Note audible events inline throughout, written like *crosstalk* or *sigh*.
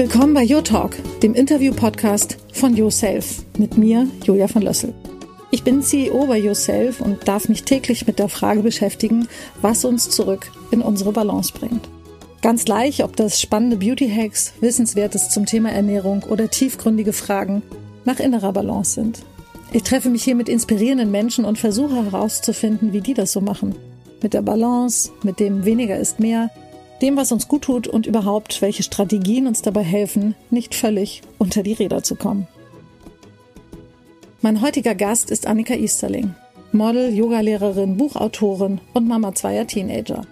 Willkommen bei Your Talk, dem Interview-Podcast von Yourself mit mir, Julia von Lössel. Ich bin CEO bei Yourself und darf mich täglich mit der Frage beschäftigen, was uns zurück in unsere Balance bringt. Ganz gleich, ob das spannende Beauty-Hacks, Wissenswertes zum Thema Ernährung oder tiefgründige Fragen nach innerer Balance sind. Ich treffe mich hier mit inspirierenden Menschen und versuche herauszufinden, wie die das so machen. Mit der Balance, mit dem weniger ist mehr, dem, was uns gut tut und überhaupt, welche Strategien uns dabei helfen, nicht völlig unter die Räder zu kommen. Mein heutiger Gast ist Annika Easterling, Model, Yogalehrerin, Buchautorin und Mama zweier Teenager.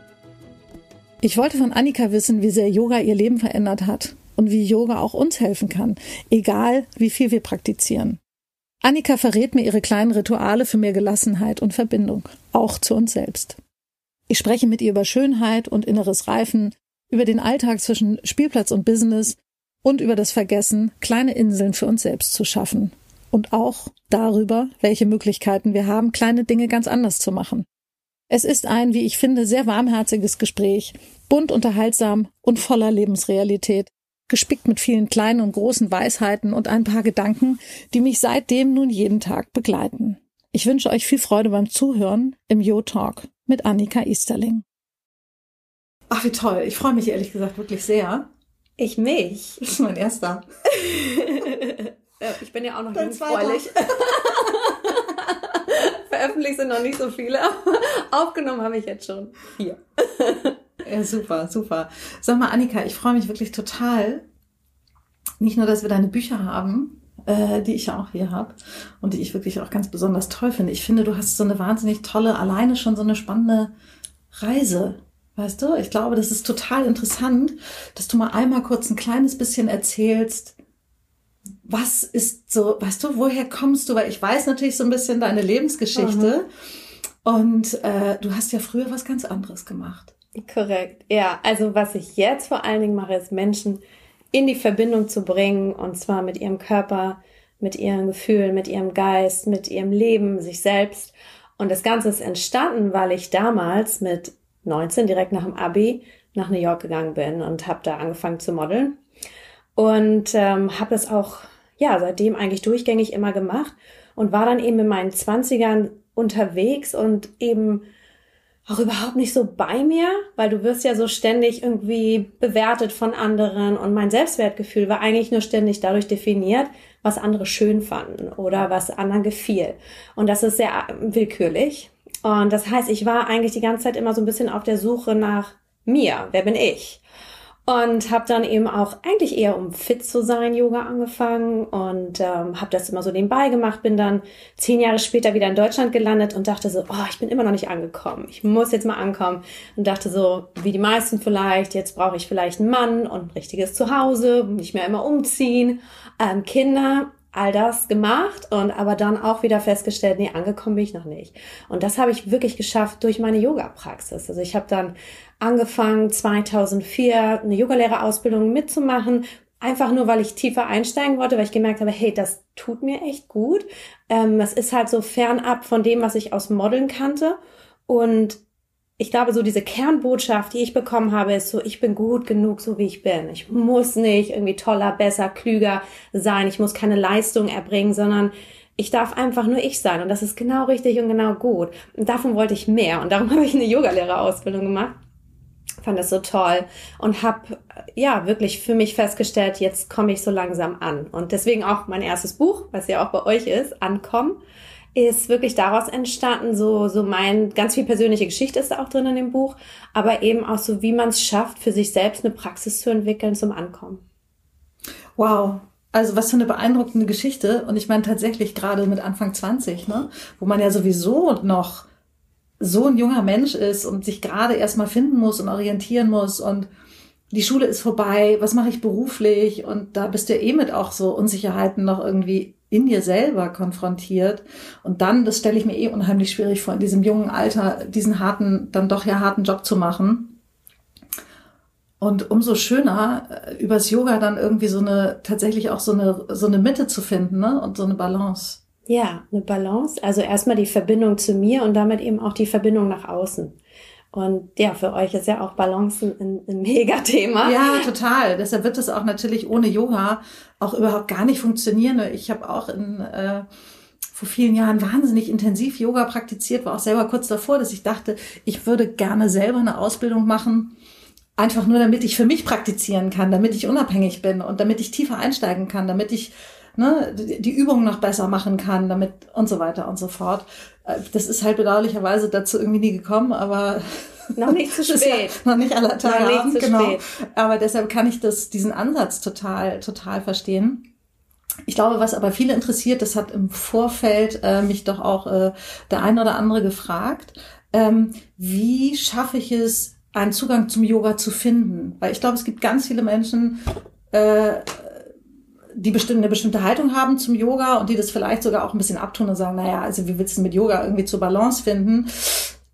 Ich wollte von Annika wissen, wie sehr Yoga ihr Leben verändert hat und wie Yoga auch uns helfen kann, egal wie viel wir praktizieren. Annika verrät mir ihre kleinen Rituale für mehr Gelassenheit und Verbindung, auch zu uns selbst. Ich spreche mit ihr über Schönheit und inneres Reifen, über den Alltag zwischen Spielplatz und Business und über das Vergessen, kleine Inseln für uns selbst zu schaffen. Und auch darüber, welche Möglichkeiten wir haben, kleine Dinge ganz anders zu machen. Es ist ein, wie ich finde, sehr warmherziges Gespräch, bunt unterhaltsam und voller Lebensrealität, gespickt mit vielen kleinen und großen Weisheiten und ein paar Gedanken, die mich seitdem nun jeden Tag begleiten. Ich wünsche euch viel Freude beim Zuhören im Yo Talk mit Annika Easterling. Ach, wie toll. Ich freue mich ehrlich gesagt wirklich sehr. Ich mich. *laughs* Das ist mein erster. *laughs* ich bin ja auch noch jungfräulich. *laughs* Veröffentlicht sind noch nicht so viele. Aufgenommen habe ich jetzt schon vier. ja, super, super. Sag mal, Annika, ich freue mich wirklich total. Nicht nur, dass wir deine Bücher haben, äh, die ich ja auch hier habe und die ich wirklich auch ganz besonders toll finde. Ich finde, du hast so eine wahnsinnig tolle, alleine schon so eine spannende Reise. Weißt du, ich glaube, das ist total interessant, dass du mal einmal kurz ein kleines bisschen erzählst, was ist so, weißt du, woher kommst du? Weil ich weiß natürlich so ein bisschen deine Lebensgeschichte. Mhm. Und äh, du hast ja früher was ganz anderes gemacht. Korrekt, ja. Also was ich jetzt vor allen Dingen mache, ist Menschen in die Verbindung zu bringen und zwar mit ihrem Körper, mit ihren Gefühlen, mit ihrem Geist, mit ihrem Leben, sich selbst. Und das Ganze ist entstanden, weil ich damals mit 19 direkt nach dem Abi nach New York gegangen bin und habe da angefangen zu modeln und ähm, habe das auch ja seitdem eigentlich durchgängig immer gemacht und war dann eben in meinen 20ern unterwegs und eben auch überhaupt nicht so bei mir, weil du wirst ja so ständig irgendwie bewertet von anderen und mein Selbstwertgefühl war eigentlich nur ständig dadurch definiert, was andere schön fanden oder was anderen gefiel. Und das ist sehr willkürlich. Und das heißt, ich war eigentlich die ganze Zeit immer so ein bisschen auf der Suche nach mir. Wer bin ich? Und habe dann eben auch eigentlich eher um fit zu sein Yoga angefangen und ähm, habe das immer so nebenbei gemacht bin dann zehn Jahre später wieder in Deutschland gelandet und dachte so oh ich bin immer noch nicht angekommen ich muss jetzt mal ankommen und dachte so wie die meisten vielleicht jetzt brauche ich vielleicht einen Mann und ein richtiges Zuhause nicht mehr immer umziehen. Ähm, Kinder all das gemacht und aber dann auch wieder festgestellt, nee, angekommen bin ich noch nicht. Und das habe ich wirklich geschafft durch meine Yoga-Praxis. Also ich habe dann angefangen 2004 eine Yogalehrerausbildung mitzumachen, einfach nur, weil ich tiefer einsteigen wollte, weil ich gemerkt habe, hey, das tut mir echt gut. Ähm, es ist halt so fernab von dem, was ich aus Modeln kannte und ich glaube, so diese Kernbotschaft, die ich bekommen habe, ist so, ich bin gut genug, so wie ich bin. Ich muss nicht irgendwie toller, besser, klüger sein. Ich muss keine Leistung erbringen, sondern ich darf einfach nur ich sein. Und das ist genau richtig und genau gut. Und davon wollte ich mehr. Und darum *laughs* habe ich eine Yogalehrerausbildung gemacht. Fand das so toll und habe ja wirklich für mich festgestellt, jetzt komme ich so langsam an. Und deswegen auch mein erstes Buch, was ja auch bei euch ist, Ankommen ist wirklich daraus entstanden, so, so mein, ganz viel persönliche Geschichte ist da auch drin in dem Buch, aber eben auch so, wie man es schafft, für sich selbst eine Praxis zu entwickeln zum Ankommen. Wow. Also was für eine beeindruckende Geschichte. Und ich meine tatsächlich gerade mit Anfang 20, ne, wo man ja sowieso noch so ein junger Mensch ist und sich gerade erstmal finden muss und orientieren muss und die Schule ist vorbei, was mache ich beruflich? Und da bist du ja eh mit auch so Unsicherheiten noch irgendwie in dir selber konfrontiert. Und dann, das stelle ich mir eh unheimlich schwierig vor, in diesem jungen Alter diesen harten, dann doch ja harten Job zu machen. Und umso schöner, äh, übers Yoga dann irgendwie so eine, tatsächlich auch so eine, so eine Mitte zu finden, ne? Und so eine Balance. Ja, eine Balance. Also erstmal die Verbindung zu mir und damit eben auch die Verbindung nach außen. Und ja, für euch ist ja auch Balance ein, ein Mega-Thema. Ja, total. Deshalb wird es auch natürlich ohne Yoga auch überhaupt gar nicht funktionieren. Ich habe auch in äh, vor vielen Jahren wahnsinnig intensiv Yoga praktiziert, war auch selber kurz davor, dass ich dachte, ich würde gerne selber eine Ausbildung machen, einfach nur damit ich für mich praktizieren kann, damit ich unabhängig bin und damit ich tiefer einsteigen kann, damit ich ne, die Übungen noch besser machen kann, damit und so weiter und so fort. Äh, das ist halt bedauerlicherweise dazu irgendwie nie gekommen, aber noch nicht zu *laughs* spät. Ja noch nicht aller Tage noch zu genau. Spät. Aber deshalb kann ich das, diesen Ansatz total, total verstehen. Ich glaube, was aber viele interessiert, das hat im Vorfeld äh, mich doch auch äh, der ein oder andere gefragt, ähm, wie schaffe ich es, einen Zugang zum Yoga zu finden? Weil ich glaube, es gibt ganz viele Menschen, äh, die bestimmt eine bestimmte Haltung haben zum Yoga und die das vielleicht sogar auch ein bisschen abtun und sagen, naja, also wie willst du mit Yoga irgendwie zur Balance finden?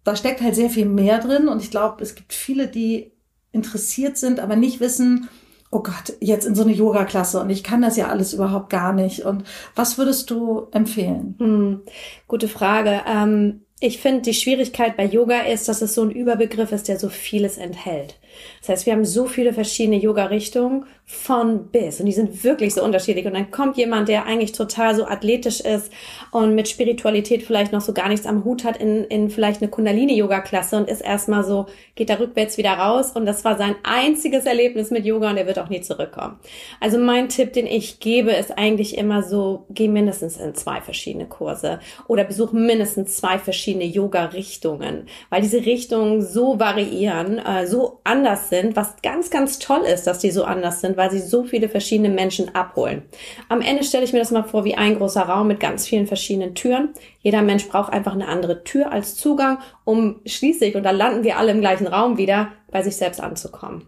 Da steckt halt sehr viel mehr drin und ich glaube, es gibt viele, die interessiert sind, aber nicht wissen, oh Gott, jetzt in so eine Yoga-Klasse und ich kann das ja alles überhaupt gar nicht. Und was würdest du empfehlen? Hm, gute Frage. Ähm, ich finde, die Schwierigkeit bei Yoga ist, dass es so ein Überbegriff ist, der so vieles enthält. Das heißt, wir haben so viele verschiedene Yoga-Richtungen von bis und die sind wirklich so unterschiedlich. Und dann kommt jemand, der eigentlich total so athletisch ist und mit Spiritualität vielleicht noch so gar nichts am Hut hat in, in vielleicht eine Kundalini-Yoga-Klasse und ist erstmal so, geht da rückwärts wieder raus und das war sein einziges Erlebnis mit Yoga und er wird auch nie zurückkommen. Also mein Tipp, den ich gebe, ist eigentlich immer so, geh mindestens in zwei verschiedene Kurse oder besuch mindestens zwei verschiedene Yoga-Richtungen, weil diese Richtungen so variieren, äh, so anders sind, was ganz, ganz toll ist, dass die so anders sind, weil sie so viele verschiedene Menschen abholen. Am Ende stelle ich mir das mal vor wie ein großer Raum mit ganz vielen verschiedenen Türen. Jeder Mensch braucht einfach eine andere Tür als Zugang, um schließlich, und da landen wir alle im gleichen Raum wieder, bei sich selbst anzukommen.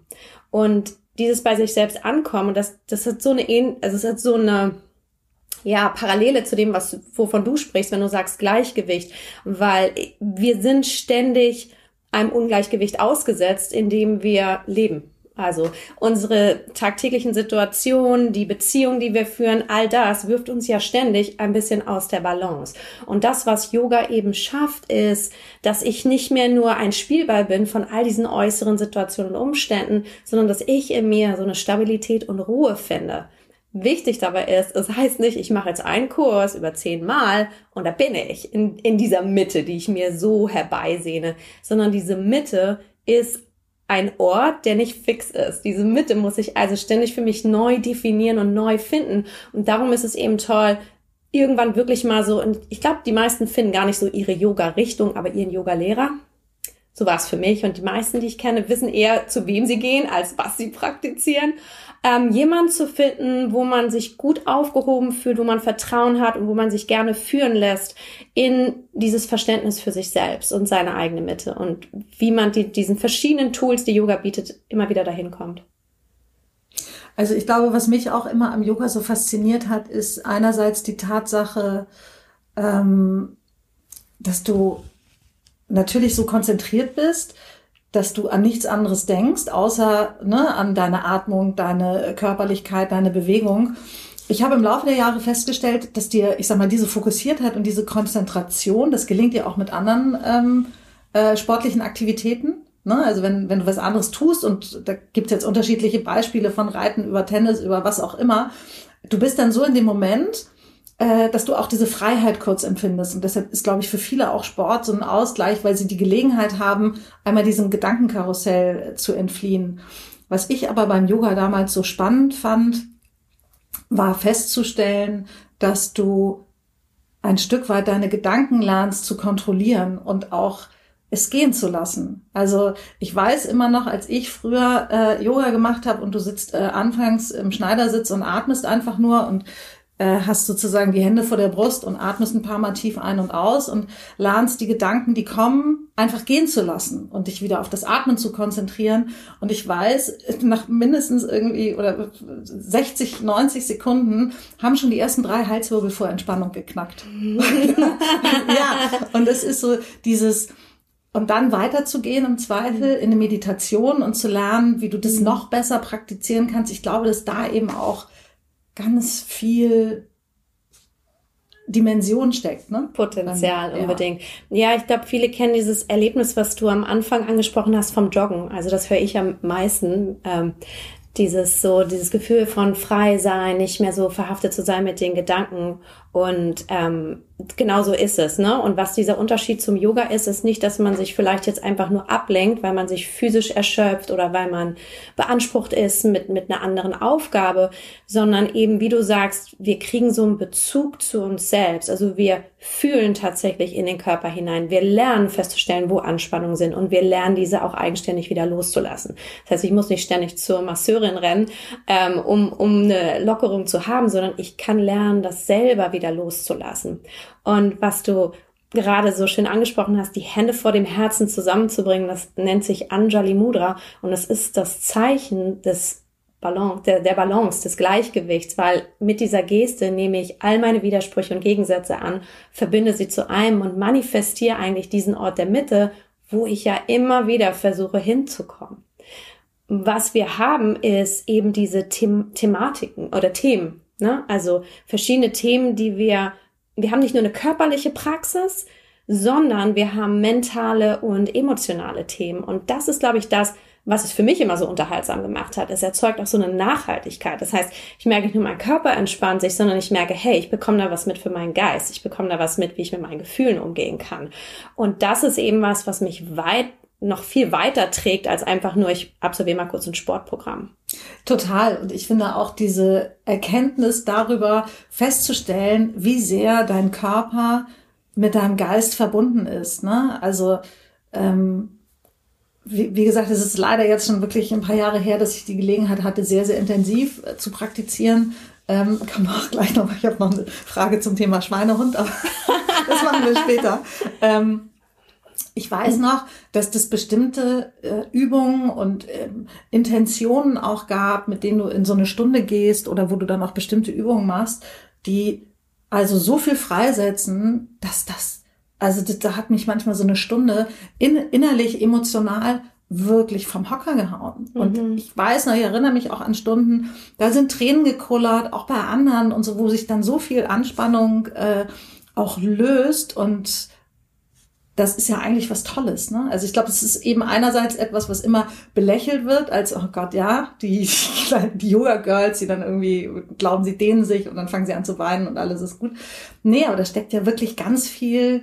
Und dieses bei sich selbst ankommen, das, das hat so eine, also es hat so eine, ja, Parallele zu dem, was, wovon du sprichst, wenn du sagst Gleichgewicht, weil wir sind ständig einem Ungleichgewicht ausgesetzt, in dem wir leben. Also unsere tagtäglichen Situationen, die Beziehungen, die wir führen, all das wirft uns ja ständig ein bisschen aus der Balance. Und das, was Yoga eben schafft, ist, dass ich nicht mehr nur ein Spielball bin von all diesen äußeren Situationen und Umständen, sondern dass ich in mir so eine Stabilität und Ruhe finde. Wichtig dabei ist, es heißt nicht, ich mache jetzt einen Kurs über zehn Mal und da bin ich in, in dieser Mitte, die ich mir so herbeisehne, sondern diese Mitte ist ein Ort, der nicht fix ist. Diese Mitte muss ich also ständig für mich neu definieren und neu finden. Und darum ist es eben toll, irgendwann wirklich mal so, und ich glaube, die meisten finden gar nicht so ihre Yoga-Richtung, aber ihren Yoga-Lehrer. So war es für mich. Und die meisten, die ich kenne, wissen eher, zu wem sie gehen, als was sie praktizieren ähm, jemand zu finden, wo man sich gut aufgehoben fühlt, wo man Vertrauen hat und wo man sich gerne führen lässt in dieses Verständnis für sich selbst und seine eigene Mitte und wie man die, diesen verschiedenen Tools, die Yoga bietet, immer wieder dahin kommt. Also ich glaube, was mich auch immer am Yoga so fasziniert hat, ist einerseits die Tatsache, ähm, dass du natürlich so konzentriert bist, dass du an nichts anderes denkst, außer ne, an deine Atmung, deine Körperlichkeit, deine Bewegung. Ich habe im Laufe der Jahre festgestellt, dass dir, ich sag mal, diese Fokussiertheit und diese Konzentration, das gelingt dir auch mit anderen ähm, äh, sportlichen Aktivitäten. Ne? Also wenn, wenn du was anderes tust, und da gibt es jetzt unterschiedliche Beispiele von Reiten über Tennis, über was auch immer, du bist dann so in dem Moment, äh, dass du auch diese Freiheit kurz empfindest. Und deshalb ist, glaube ich, für viele auch Sport so ein Ausgleich, weil sie die Gelegenheit haben, einmal diesem Gedankenkarussell zu entfliehen. Was ich aber beim Yoga damals so spannend fand, war festzustellen, dass du ein Stück weit deine Gedanken lernst zu kontrollieren und auch es gehen zu lassen. Also ich weiß immer noch, als ich früher äh, Yoga gemacht habe und du sitzt äh, anfangs im Schneidersitz und atmest einfach nur und äh, hast sozusagen die Hände vor der Brust und atmest ein paar Mal tief ein und aus und lernst die Gedanken, die kommen, einfach gehen zu lassen und dich wieder auf das Atmen zu konzentrieren. Und ich weiß, nach mindestens irgendwie oder 60, 90 Sekunden haben schon die ersten drei Halswirbel vor Entspannung geknackt. *laughs* ja, und es ist so dieses, und dann weiterzugehen im Zweifel in eine Meditation und zu lernen, wie du das mhm. noch besser praktizieren kannst. Ich glaube, dass da eben auch ganz viel Dimension steckt, ne? Potenzial ähm, unbedingt. Ja, ja ich glaube, viele kennen dieses Erlebnis, was du am Anfang angesprochen hast vom Joggen. Also das höre ich am meisten. Ähm, dieses so, dieses Gefühl von frei sein, nicht mehr so verhaftet zu sein mit den Gedanken und ähm, genau so ist es. Ne? Und was dieser Unterschied zum Yoga ist, ist nicht, dass man sich vielleicht jetzt einfach nur ablenkt, weil man sich physisch erschöpft oder weil man beansprucht ist mit, mit einer anderen Aufgabe, sondern eben, wie du sagst, wir kriegen so einen Bezug zu uns selbst. Also wir fühlen tatsächlich in den Körper hinein. Wir lernen festzustellen, wo Anspannungen sind und wir lernen diese auch eigenständig wieder loszulassen. Das heißt, ich muss nicht ständig zur Masseurin rennen, ähm, um, um eine Lockerung zu haben, sondern ich kann lernen, das selber wieder wieder loszulassen. Und was du gerade so schön angesprochen hast, die Hände vor dem Herzen zusammenzubringen, das nennt sich Anjali Mudra und das ist das Zeichen des Balance, der, der Balance, des Gleichgewichts, weil mit dieser Geste nehme ich all meine Widersprüche und Gegensätze an, verbinde sie zu einem und manifestiere eigentlich diesen Ort der Mitte, wo ich ja immer wieder versuche hinzukommen. Was wir haben, ist eben diese The Thematiken oder Themen, Ne? Also verschiedene Themen, die wir, wir haben nicht nur eine körperliche Praxis, sondern wir haben mentale und emotionale Themen. Und das ist, glaube ich, das, was es für mich immer so unterhaltsam gemacht hat. Es erzeugt auch so eine Nachhaltigkeit. Das heißt, ich merke nicht nur, mein Körper entspannt sich, sondern ich merke, hey, ich bekomme da was mit für meinen Geist. Ich bekomme da was mit, wie ich mit meinen Gefühlen umgehen kann. Und das ist eben was, was mich weit noch viel weiter trägt als einfach nur, ich absolviere mal kurz ein Sportprogramm. Total. Und ich finde auch diese Erkenntnis darüber festzustellen, wie sehr dein Körper mit deinem Geist verbunden ist. Ne? Also ähm, wie, wie gesagt, es ist leider jetzt schon wirklich ein paar Jahre her, dass ich die Gelegenheit hatte, sehr, sehr intensiv äh, zu praktizieren. Ähm, kann auch gleich noch, ich habe noch eine Frage zum Thema Schweinehund, aber *laughs* das machen wir später. Ähm, ich weiß noch, dass das bestimmte äh, Übungen und ähm, Intentionen auch gab, mit denen du in so eine Stunde gehst oder wo du dann auch bestimmte Übungen machst, die also so viel freisetzen, dass das, also das, da hat mich manchmal so eine Stunde in, innerlich, emotional wirklich vom Hocker gehauen. Mhm. Und ich weiß noch, ich erinnere mich auch an Stunden, da sind Tränen gekullert, auch bei anderen und so, wo sich dann so viel Anspannung äh, auch löst und das ist ja eigentlich was Tolles. Ne? Also ich glaube, es ist eben einerseits etwas, was immer belächelt wird, als, oh Gott, ja, die, *laughs* die Yoga-Girls, die dann irgendwie glauben, sie dehnen sich und dann fangen sie an zu weinen und alles ist gut. Nee, aber da steckt ja wirklich ganz viel,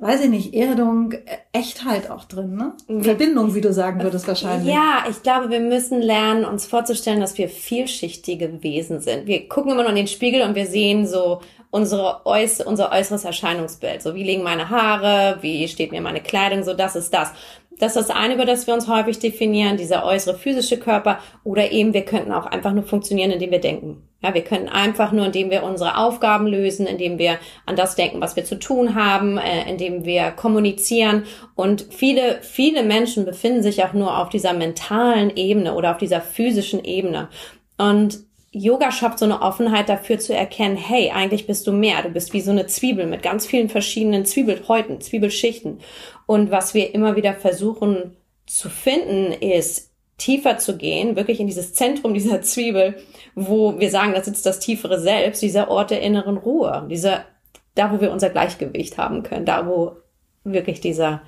weiß ich nicht, Erdung, äh, Echtheit auch drin, ne? Verbindung, wie du sagen würdest wahrscheinlich. Ja, ich glaube, wir müssen lernen, uns vorzustellen, dass wir vielschichtige Wesen sind. Wir gucken immer nur in den Spiegel und wir sehen so unsere äuß unser äußeres Erscheinungsbild. So, wie liegen meine Haare, wie steht mir meine Kleidung, so das ist das. Das ist das eine, über das wir uns häufig definieren, dieser äußere physische Körper. Oder eben, wir könnten auch einfach nur funktionieren, indem wir denken. Ja, wir können einfach nur, indem wir unsere Aufgaben lösen, indem wir an das denken, was wir zu tun haben, äh, indem wir kommunizieren. Und viele, viele Menschen befinden sich auch nur auf dieser mentalen Ebene oder auf dieser physischen Ebene. Und Yoga schafft so eine Offenheit dafür zu erkennen, hey, eigentlich bist du mehr. Du bist wie so eine Zwiebel mit ganz vielen verschiedenen Zwiebelhäuten, Zwiebelschichten. Und was wir immer wieder versuchen zu finden, ist tiefer zu gehen, wirklich in dieses Zentrum dieser Zwiebel, wo wir sagen, das sitzt das tiefere Selbst, dieser Ort der inneren Ruhe, dieser, da wo wir unser Gleichgewicht haben können, da wo wirklich dieser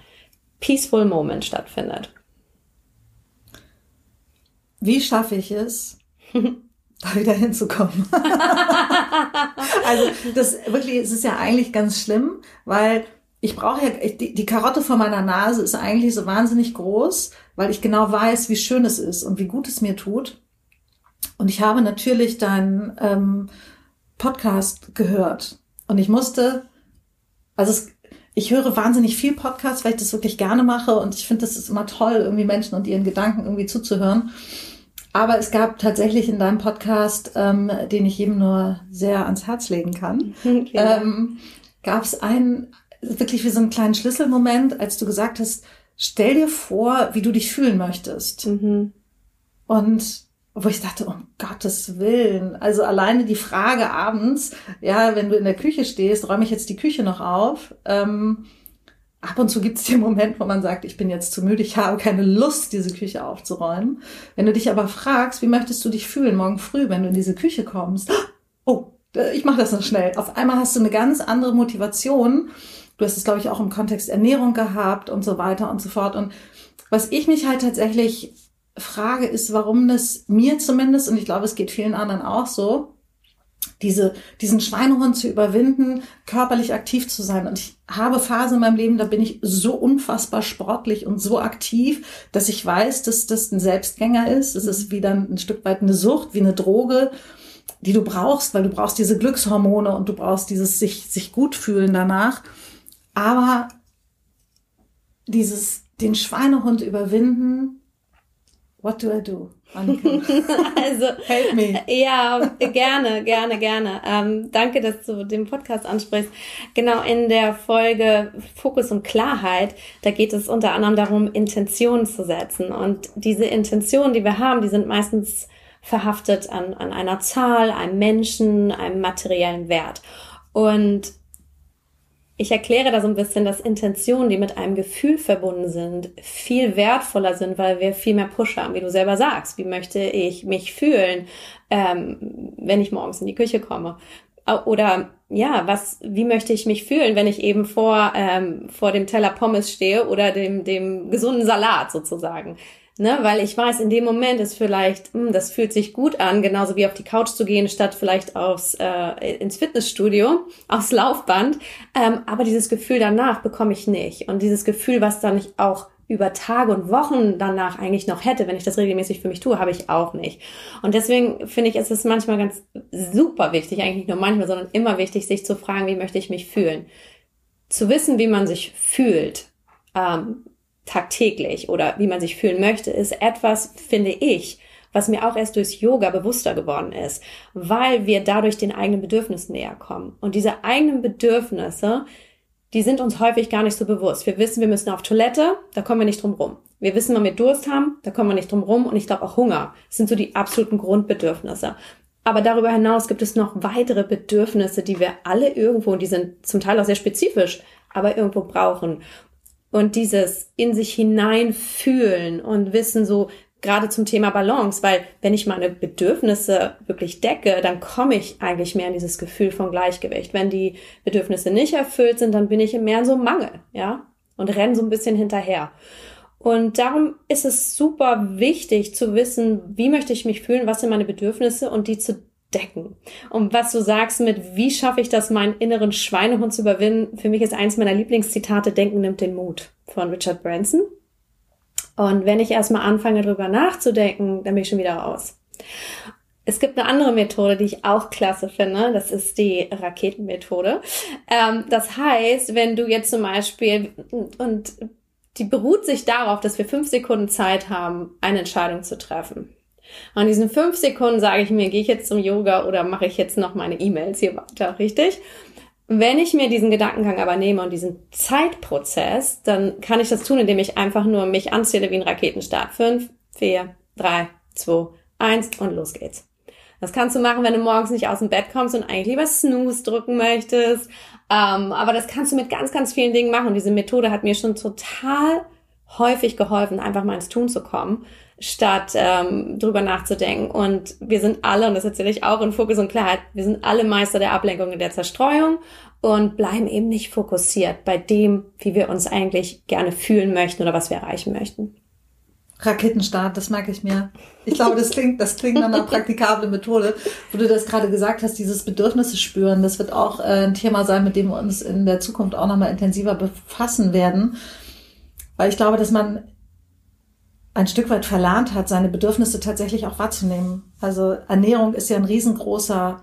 peaceful Moment stattfindet. Wie schaffe ich es, *laughs* *laughs* da wieder hinzukommen. *laughs* also das wirklich, es ist ja eigentlich ganz schlimm, weil ich brauche ja, die, die Karotte vor meiner Nase ist eigentlich so wahnsinnig groß, weil ich genau weiß, wie schön es ist und wie gut es mir tut. Und ich habe natürlich deinen ähm, Podcast gehört und ich musste, also es, ich höre wahnsinnig viel Podcasts, weil ich das wirklich gerne mache und ich finde, das ist immer toll, irgendwie Menschen und ihren Gedanken irgendwie zuzuhören. Aber es gab tatsächlich in deinem Podcast, ähm, den ich jedem nur sehr ans Herz legen kann, *laughs* okay. ähm, gab es einen, wirklich wie so einen kleinen Schlüsselmoment, als du gesagt hast, stell dir vor, wie du dich fühlen möchtest. Mhm. Und wo ich dachte, um Gottes Willen, also alleine die Frage abends, ja, wenn du in der Küche stehst, räume ich jetzt die Küche noch auf, ähm, ab und zu gibt es den Moment, wo man sagt, ich bin jetzt zu müde, ich habe keine Lust, diese Küche aufzuräumen. Wenn du dich aber fragst, wie möchtest du dich fühlen morgen früh, wenn du in diese Küche kommst? Oh, ich mache das noch schnell. Auf einmal hast du eine ganz andere Motivation. Du hast es, glaube ich, auch im Kontext Ernährung gehabt und so weiter und so fort. Und was ich mich halt tatsächlich frage, ist, warum das mir zumindest, und ich glaube, es geht vielen anderen auch so, diese, diesen Schweinehund zu überwinden, körperlich aktiv zu sein. Und ich habe Phasen in meinem Leben, da bin ich so unfassbar sportlich und so aktiv, dass ich weiß, dass das ein Selbstgänger ist. Es ist wieder ein Stück weit eine Sucht, wie eine Droge, die du brauchst, weil du brauchst diese Glückshormone und du brauchst dieses sich, sich gut fühlen danach. Aber dieses, den Schweinehund überwinden, what do I do? *laughs* also, Help me. Ja, gerne, gerne, gerne. Ähm, danke, dass du den Podcast ansprichst. Genau in der Folge Fokus und Klarheit, da geht es unter anderem darum, Intentionen zu setzen. Und diese Intentionen, die wir haben, die sind meistens verhaftet an, an einer Zahl, einem Menschen, einem materiellen Wert. Und ich erkläre da so ein bisschen, dass Intentionen, die mit einem Gefühl verbunden sind, viel wertvoller sind, weil wir viel mehr Push haben, wie du selber sagst. Wie möchte ich mich fühlen, ähm, wenn ich morgens in die Küche komme? Oder ja, was, wie möchte ich mich fühlen, wenn ich eben vor, ähm, vor dem Teller Pommes stehe oder dem, dem gesunden Salat sozusagen? Ne, weil ich weiß, in dem Moment ist vielleicht, mh, hm, das fühlt sich gut an, genauso wie auf die Couch zu gehen, statt vielleicht aufs, äh, ins Fitnessstudio, aufs Laufband. Ähm, aber dieses Gefühl danach bekomme ich nicht. Und dieses Gefühl, was dann ich auch über Tage und Wochen danach eigentlich noch hätte, wenn ich das regelmäßig für mich tue, habe ich auch nicht. Und deswegen finde ich, ist es manchmal ganz super wichtig, eigentlich nicht nur manchmal, sondern immer wichtig, sich zu fragen, wie möchte ich mich fühlen. Zu wissen, wie man sich fühlt, ähm, tagtäglich oder wie man sich fühlen möchte, ist etwas, finde ich, was mir auch erst durchs Yoga bewusster geworden ist, weil wir dadurch den eigenen Bedürfnissen näher kommen. Und diese eigenen Bedürfnisse, die sind uns häufig gar nicht so bewusst. Wir wissen, wir müssen auf Toilette, da kommen wir nicht drum rum. Wir wissen, wenn wir Durst haben, da kommen wir nicht drum rum. Und ich glaube auch Hunger. Das sind so die absoluten Grundbedürfnisse. Aber darüber hinaus gibt es noch weitere Bedürfnisse, die wir alle irgendwo, und die sind zum Teil auch sehr spezifisch, aber irgendwo brauchen. Und dieses in sich hineinfühlen und wissen so, gerade zum Thema Balance, weil wenn ich meine Bedürfnisse wirklich decke, dann komme ich eigentlich mehr in dieses Gefühl von Gleichgewicht. Wenn die Bedürfnisse nicht erfüllt sind, dann bin ich mehr in so Mangel, ja, und renne so ein bisschen hinterher. Und darum ist es super wichtig zu wissen, wie möchte ich mich fühlen, was sind meine Bedürfnisse und die zu decken. Und was du sagst mit, wie schaffe ich das, meinen inneren Schweinehund zu überwinden, für mich ist eins meiner Lieblingszitate, Denken nimmt den Mut von Richard Branson. Und wenn ich erstmal anfange, drüber nachzudenken, dann bin ich schon wieder raus. Es gibt eine andere Methode, die ich auch klasse finde. Das ist die Raketenmethode. Ähm, das heißt, wenn du jetzt zum Beispiel, und die beruht sich darauf, dass wir fünf Sekunden Zeit haben, eine Entscheidung zu treffen. Und in diesen fünf Sekunden sage ich mir, gehe ich jetzt zum Yoga oder mache ich jetzt noch meine E-Mails hier weiter, richtig? Wenn ich mir diesen Gedankengang aber nehme und diesen Zeitprozess, dann kann ich das tun, indem ich einfach nur mich anzähle wie ein Raketenstart. Fünf, vier, drei, zwei, eins und los geht's. Das kannst du machen, wenn du morgens nicht aus dem Bett kommst und eigentlich lieber Snooze drücken möchtest. Ähm, aber das kannst du mit ganz, ganz vielen Dingen machen. Diese Methode hat mir schon total häufig geholfen, einfach mal ins Tun zu kommen statt ähm, drüber nachzudenken. Und wir sind alle, und das erzähle ich auch in Fokus und Klarheit, wir sind alle Meister der Ablenkung und der Zerstreuung und bleiben eben nicht fokussiert bei dem, wie wir uns eigentlich gerne fühlen möchten oder was wir erreichen möchten. Raketenstart, das mag ich mir. Ich glaube, das klingt, das klingt nach einer *laughs* praktikablen Methode. Wo du das gerade gesagt hast, dieses Bedürfnisse spüren, das wird auch äh, ein Thema sein, mit dem wir uns in der Zukunft auch nochmal intensiver befassen werden. Weil ich glaube, dass man ein Stück weit verlernt hat, seine Bedürfnisse tatsächlich auch wahrzunehmen. Also Ernährung ist ja ein riesengroßer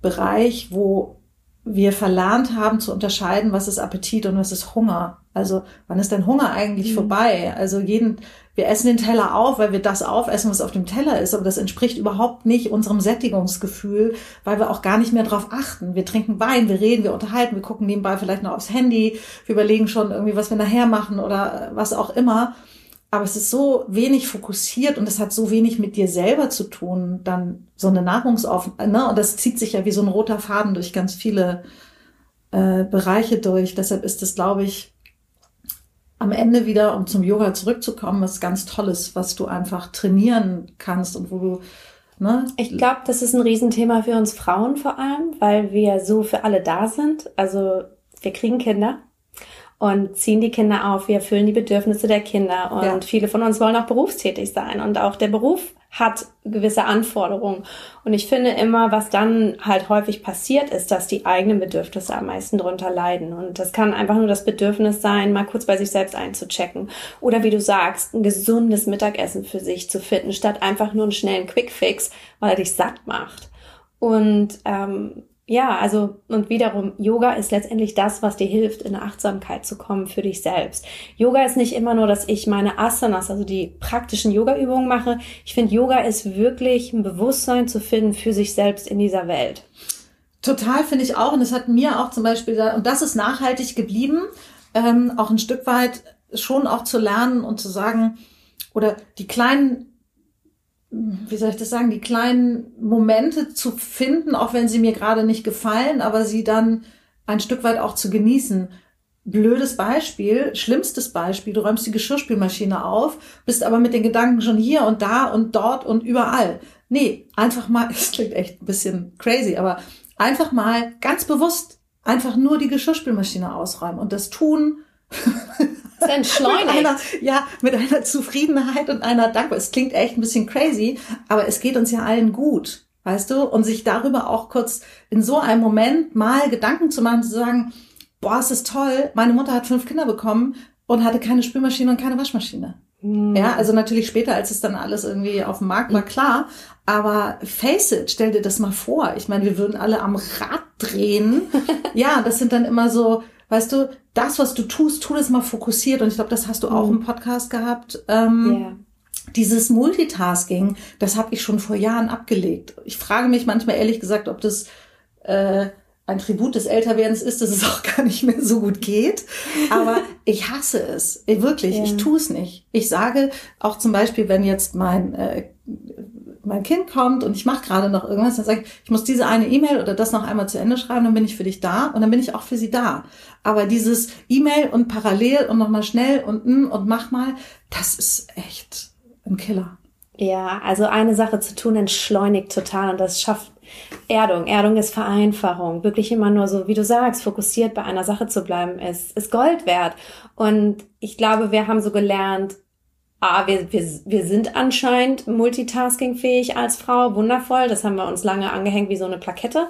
Bereich, wo wir verlernt haben zu unterscheiden, was ist Appetit und was ist Hunger. Also wann ist denn Hunger eigentlich mhm. vorbei? Also jeden, wir essen den Teller auf, weil wir das aufessen, was auf dem Teller ist, aber das entspricht überhaupt nicht unserem Sättigungsgefühl, weil wir auch gar nicht mehr drauf achten. Wir trinken Wein, wir reden, wir unterhalten, wir gucken nebenbei vielleicht noch aufs Handy, wir überlegen schon irgendwie, was wir nachher machen oder was auch immer aber es ist so wenig fokussiert und es hat so wenig mit dir selber zu tun, dann so eine Nahrungsauf, ne? Und das zieht sich ja wie so ein roter Faden durch ganz viele äh, Bereiche durch. Deshalb ist es, glaube ich, am Ende wieder, um zum Yoga zurückzukommen, was ganz Tolles, was du einfach trainieren kannst und wo du Ne? Ich glaube, das ist ein Riesenthema für uns Frauen vor allem, weil wir so für alle da sind. Also wir kriegen Kinder und ziehen die Kinder auf, wir erfüllen die Bedürfnisse der Kinder und ja. viele von uns wollen auch berufstätig sein und auch der Beruf hat gewisse Anforderungen. Und ich finde immer, was dann halt häufig passiert, ist, dass die eigenen Bedürfnisse am meisten drunter leiden. Und das kann einfach nur das Bedürfnis sein, mal kurz bei sich selbst einzuchecken. Oder wie du sagst, ein gesundes Mittagessen für sich zu finden, statt einfach nur einen schnellen Quickfix, weil er dich satt macht. Und ähm, ja, also und wiederum, Yoga ist letztendlich das, was dir hilft, in Achtsamkeit zu kommen für dich selbst. Yoga ist nicht immer nur, dass ich meine Asanas, also die praktischen Yoga-Übungen mache. Ich finde, Yoga ist wirklich ein Bewusstsein zu finden für sich selbst in dieser Welt. Total finde ich auch. Und es hat mir auch zum Beispiel, und das ist nachhaltig geblieben, ähm, auch ein Stück weit schon auch zu lernen und zu sagen, oder die kleinen wie soll ich das sagen, die kleinen Momente zu finden, auch wenn sie mir gerade nicht gefallen, aber sie dann ein Stück weit auch zu genießen. Blödes Beispiel, schlimmstes Beispiel, du räumst die Geschirrspülmaschine auf, bist aber mit den Gedanken schon hier und da und dort und überall. Nee, einfach mal, *laughs* es klingt echt ein bisschen crazy, aber einfach mal ganz bewusst einfach nur die Geschirrspülmaschine ausräumen und das tun *laughs* Es entschleunigt. mit einer, ja, mit einer Zufriedenheit und einer Dankbarkeit. Es klingt echt ein bisschen crazy, aber es geht uns ja allen gut, weißt du? Und sich darüber auch kurz in so einem Moment mal Gedanken zu machen, zu sagen, boah, es ist toll, meine Mutter hat fünf Kinder bekommen und hatte keine Spülmaschine und keine Waschmaschine. Hm. Ja, also natürlich später, als es dann alles irgendwie auf dem Markt war, klar. Aber face it, stell dir das mal vor. Ich meine, wir würden alle am Rad drehen. *laughs* ja, das sind dann immer so, weißt du, das, was du tust, tu das mal fokussiert. Und ich glaube, das hast du auch mhm. im Podcast gehabt. Ähm, yeah. Dieses Multitasking, das habe ich schon vor Jahren abgelegt. Ich frage mich manchmal ehrlich gesagt, ob das äh, ein Tribut des Älterwerdens ist, dass es auch *laughs* gar nicht mehr so gut geht. Aber *laughs* ich hasse es. Wirklich, ja. ich tue es nicht. Ich sage auch zum Beispiel, wenn jetzt mein äh, mein Kind kommt und ich mache gerade noch irgendwas, dann sage ich, ich muss diese eine E-Mail oder das noch einmal zu Ende schreiben, dann bin ich für dich da und dann bin ich auch für sie da. Aber dieses E-Mail und parallel und nochmal schnell und mm, und mach mal, das ist echt ein Killer. Ja, also eine Sache zu tun entschleunigt total und das schafft Erdung. Erdung ist Vereinfachung. Wirklich immer nur so, wie du sagst, fokussiert bei einer Sache zu bleiben, ist, ist Gold wert. Und ich glaube, wir haben so gelernt, Ah, wir, wir, wir sind anscheinend multitaskingfähig als Frau, wundervoll. Das haben wir uns lange angehängt wie so eine Plakette.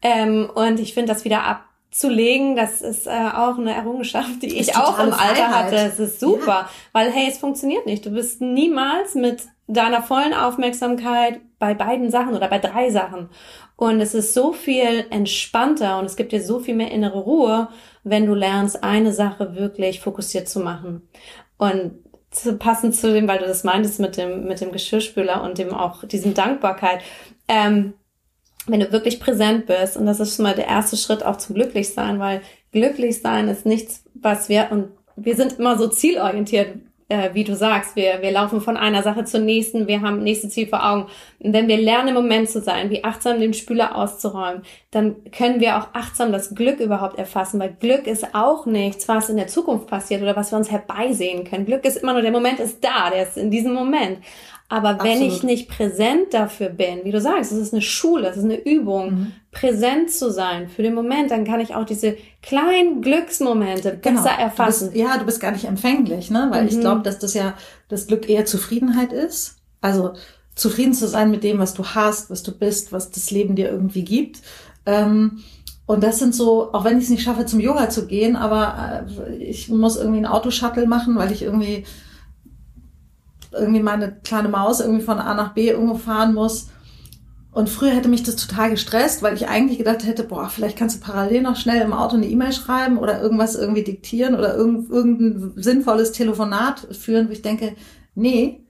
Ähm, und ich finde, das wieder abzulegen, das ist äh, auch eine Errungenschaft, die ich auch im Alter Freiheit. hatte. Es ist super, ja. weil hey, es funktioniert nicht. Du bist niemals mit deiner vollen Aufmerksamkeit bei beiden Sachen oder bei drei Sachen. Und es ist so viel entspannter und es gibt dir so viel mehr innere Ruhe, wenn du lernst, eine Sache wirklich fokussiert zu machen. Und zu, passend zu dem, weil du das meintest mit dem, mit dem Geschirrspüler und dem auch diesem Dankbarkeit. Ähm, wenn du wirklich präsent bist, und das ist schon mal der erste Schritt auch zum Glücklichsein, weil Glücklichsein ist nichts, was wir, und wir sind immer so zielorientiert, äh, wie du sagst, wir, wir laufen von einer Sache zur nächsten, wir haben nächste Ziel vor Augen. Und wenn wir lernen, im Moment zu sein, wie achtsam den Spüler auszuräumen, dann können wir auch achtsam das Glück überhaupt erfassen, weil Glück ist auch nichts, was in der Zukunft passiert oder was wir uns herbeisehen können. Glück ist immer nur, der Moment ist da, der ist in diesem Moment. Aber Absolut. wenn ich nicht präsent dafür bin, wie du sagst, es ist eine Schule, es ist eine Übung, mhm. präsent zu sein für den Moment, dann kann ich auch diese kleinen Glücksmomente genau. besser erfassen. Du bist, ja, du bist gar nicht empfänglich, ne? Weil mhm. ich glaube, dass das ja das Glück eher Zufriedenheit ist. Also zufrieden zu sein mit dem, was du hast, was du bist, was das Leben dir irgendwie gibt. Ähm, und das sind so, auch wenn ich es nicht schaffe, zum Yoga zu gehen, aber äh, ich muss irgendwie ein Autoshuttle machen, weil ich irgendwie irgendwie meine kleine Maus irgendwie von A nach B irgendwo fahren muss. Und früher hätte mich das total gestresst, weil ich eigentlich gedacht hätte, boah, vielleicht kannst du parallel noch schnell im Auto eine E-Mail schreiben oder irgendwas irgendwie diktieren oder irgend, irgendein sinnvolles Telefonat führen, wo ich denke, nee,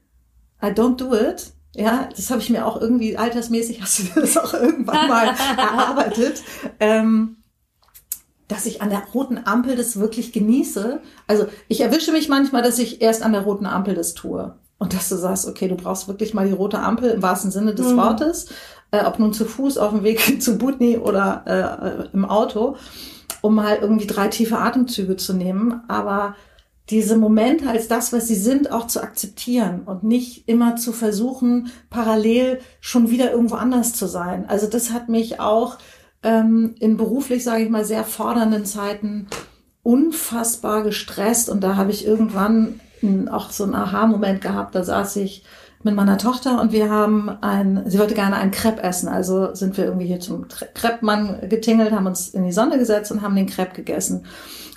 I don't do it. Ja, das habe ich mir auch irgendwie altersmäßig, *laughs* hast du das auch irgendwann mal *laughs* erarbeitet, ähm, dass ich an der roten Ampel das wirklich genieße. Also ich erwische mich manchmal, dass ich erst an der roten Ampel das tue. Und dass du sagst, okay, du brauchst wirklich mal die rote Ampel im wahrsten Sinne des mhm. Wortes, äh, ob nun zu Fuß auf dem Weg *laughs* zu Butni oder äh, im Auto, um mal irgendwie drei tiefe Atemzüge zu nehmen. Aber diese Momente als das, was sie sind, auch zu akzeptieren und nicht immer zu versuchen, parallel schon wieder irgendwo anders zu sein. Also das hat mich auch ähm, in beruflich, sage ich mal, sehr fordernden Zeiten unfassbar gestresst und da habe ich irgendwann auch so einen Aha-Moment gehabt. Da saß ich mit meiner Tochter und wir haben ein, sie wollte gerne einen Crepe essen. Also sind wir irgendwie hier zum Crepe-Mann getingelt, haben uns in die Sonne gesetzt und haben den Crepe gegessen.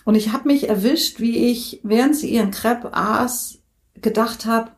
Und ich habe mich erwischt, wie ich, während sie ihren Crepe aß, gedacht habe,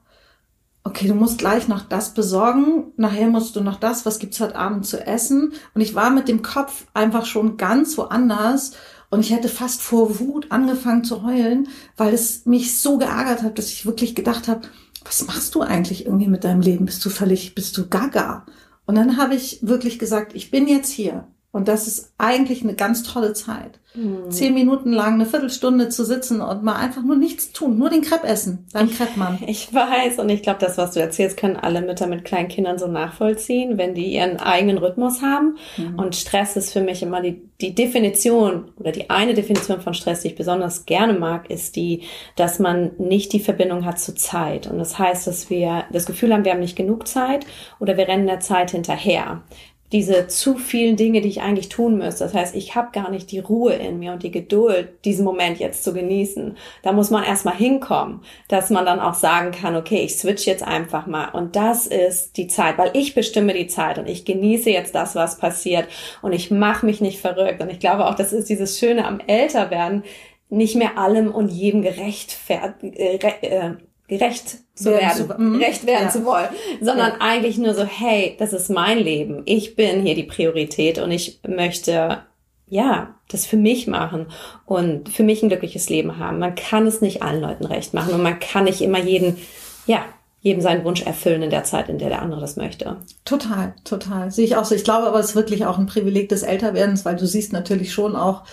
okay, du musst gleich noch das besorgen, nachher musst du noch das, was gibt's heute Abend zu essen? Und ich war mit dem Kopf einfach schon ganz woanders und ich hätte fast vor Wut angefangen zu heulen, weil es mich so geärgert hat, dass ich wirklich gedacht habe, was machst du eigentlich irgendwie mit deinem Leben? Bist du völlig, bist du gaga? Und dann habe ich wirklich gesagt, ich bin jetzt hier und das ist eigentlich eine ganz tolle Zeit. Mhm. Zehn Minuten lang, eine Viertelstunde zu sitzen und mal einfach nur nichts tun, nur den Crepe essen, beim Crepe-Mann. *laughs* Ich weiß und ich glaube, das, was du erzählst, können alle Mütter mit kleinen Kindern so nachvollziehen, wenn die ihren eigenen Rhythmus haben. Mhm. Und Stress ist für mich immer die, die Definition oder die eine Definition von Stress, die ich besonders gerne mag, ist die, dass man nicht die Verbindung hat zur Zeit. Und das heißt, dass wir das Gefühl haben, wir haben nicht genug Zeit oder wir rennen der Zeit hinterher diese zu vielen Dinge, die ich eigentlich tun müsste. Das heißt, ich habe gar nicht die Ruhe in mir und die Geduld, diesen Moment jetzt zu genießen. Da muss man erstmal hinkommen, dass man dann auch sagen kann, okay, ich switch jetzt einfach mal. Und das ist die Zeit, weil ich bestimme die Zeit und ich genieße jetzt das, was passiert und ich mache mich nicht verrückt. Und ich glaube auch, das ist dieses Schöne am Älterwerden, nicht mehr allem und jedem gerecht, äh, äh, gerecht zu werden, zu, mm, recht werden ja. zu wollen, sondern ja. eigentlich nur so, hey, das ist mein Leben. Ich bin hier die Priorität und ich möchte, ja, das für mich machen und für mich ein glückliches Leben haben. Man kann es nicht allen Leuten recht machen und man kann nicht immer jeden, ja, jedem seinen Wunsch erfüllen in der Zeit, in der der andere das möchte. Total, total. Sehe ich auch so. Ich glaube aber, es ist wirklich auch ein Privileg des Älterwerdens, weil du siehst natürlich schon auch,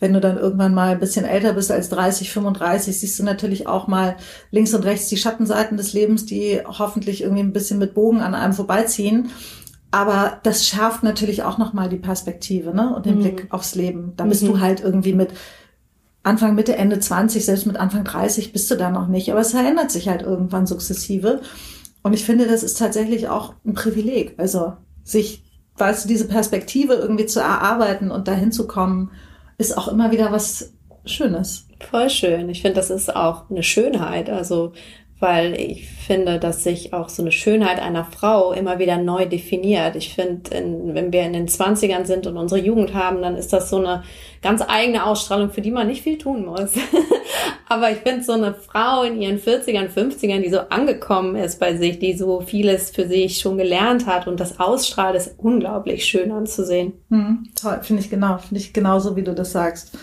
wenn du dann irgendwann mal ein bisschen älter bist als 30, 35, siehst du natürlich auch mal links und rechts die Schattenseiten des Lebens, die hoffentlich irgendwie ein bisschen mit Bogen an einem vorbeiziehen. Aber das schärft natürlich auch nochmal die Perspektive ne? und den mhm. Blick aufs Leben. Da bist mhm. du halt irgendwie mit Anfang, Mitte, Ende 20, selbst mit Anfang 30 bist du da noch nicht. Aber es verändert sich halt irgendwann sukzessive. Und ich finde, das ist tatsächlich auch ein Privileg. Also sich, weißt du, diese Perspektive irgendwie zu erarbeiten und dahin zu kommen, ist auch immer wieder was Schönes. Voll schön. Ich finde, das ist auch eine Schönheit. Also, weil ich finde, dass sich auch so eine Schönheit einer Frau immer wieder neu definiert. Ich finde, wenn wir in den Zwanzigern sind und unsere Jugend haben, dann ist das so eine ganz eigene Ausstrahlung, für die man nicht viel tun muss. *laughs* Aber ich finde so eine Frau in ihren 40ern, 50ern, die so angekommen ist bei sich, die so vieles für sich schon gelernt hat und das ausstrahlt, ist unglaublich schön anzusehen. Mhm, toll, finde ich genau, finde ich genauso, wie du das sagst.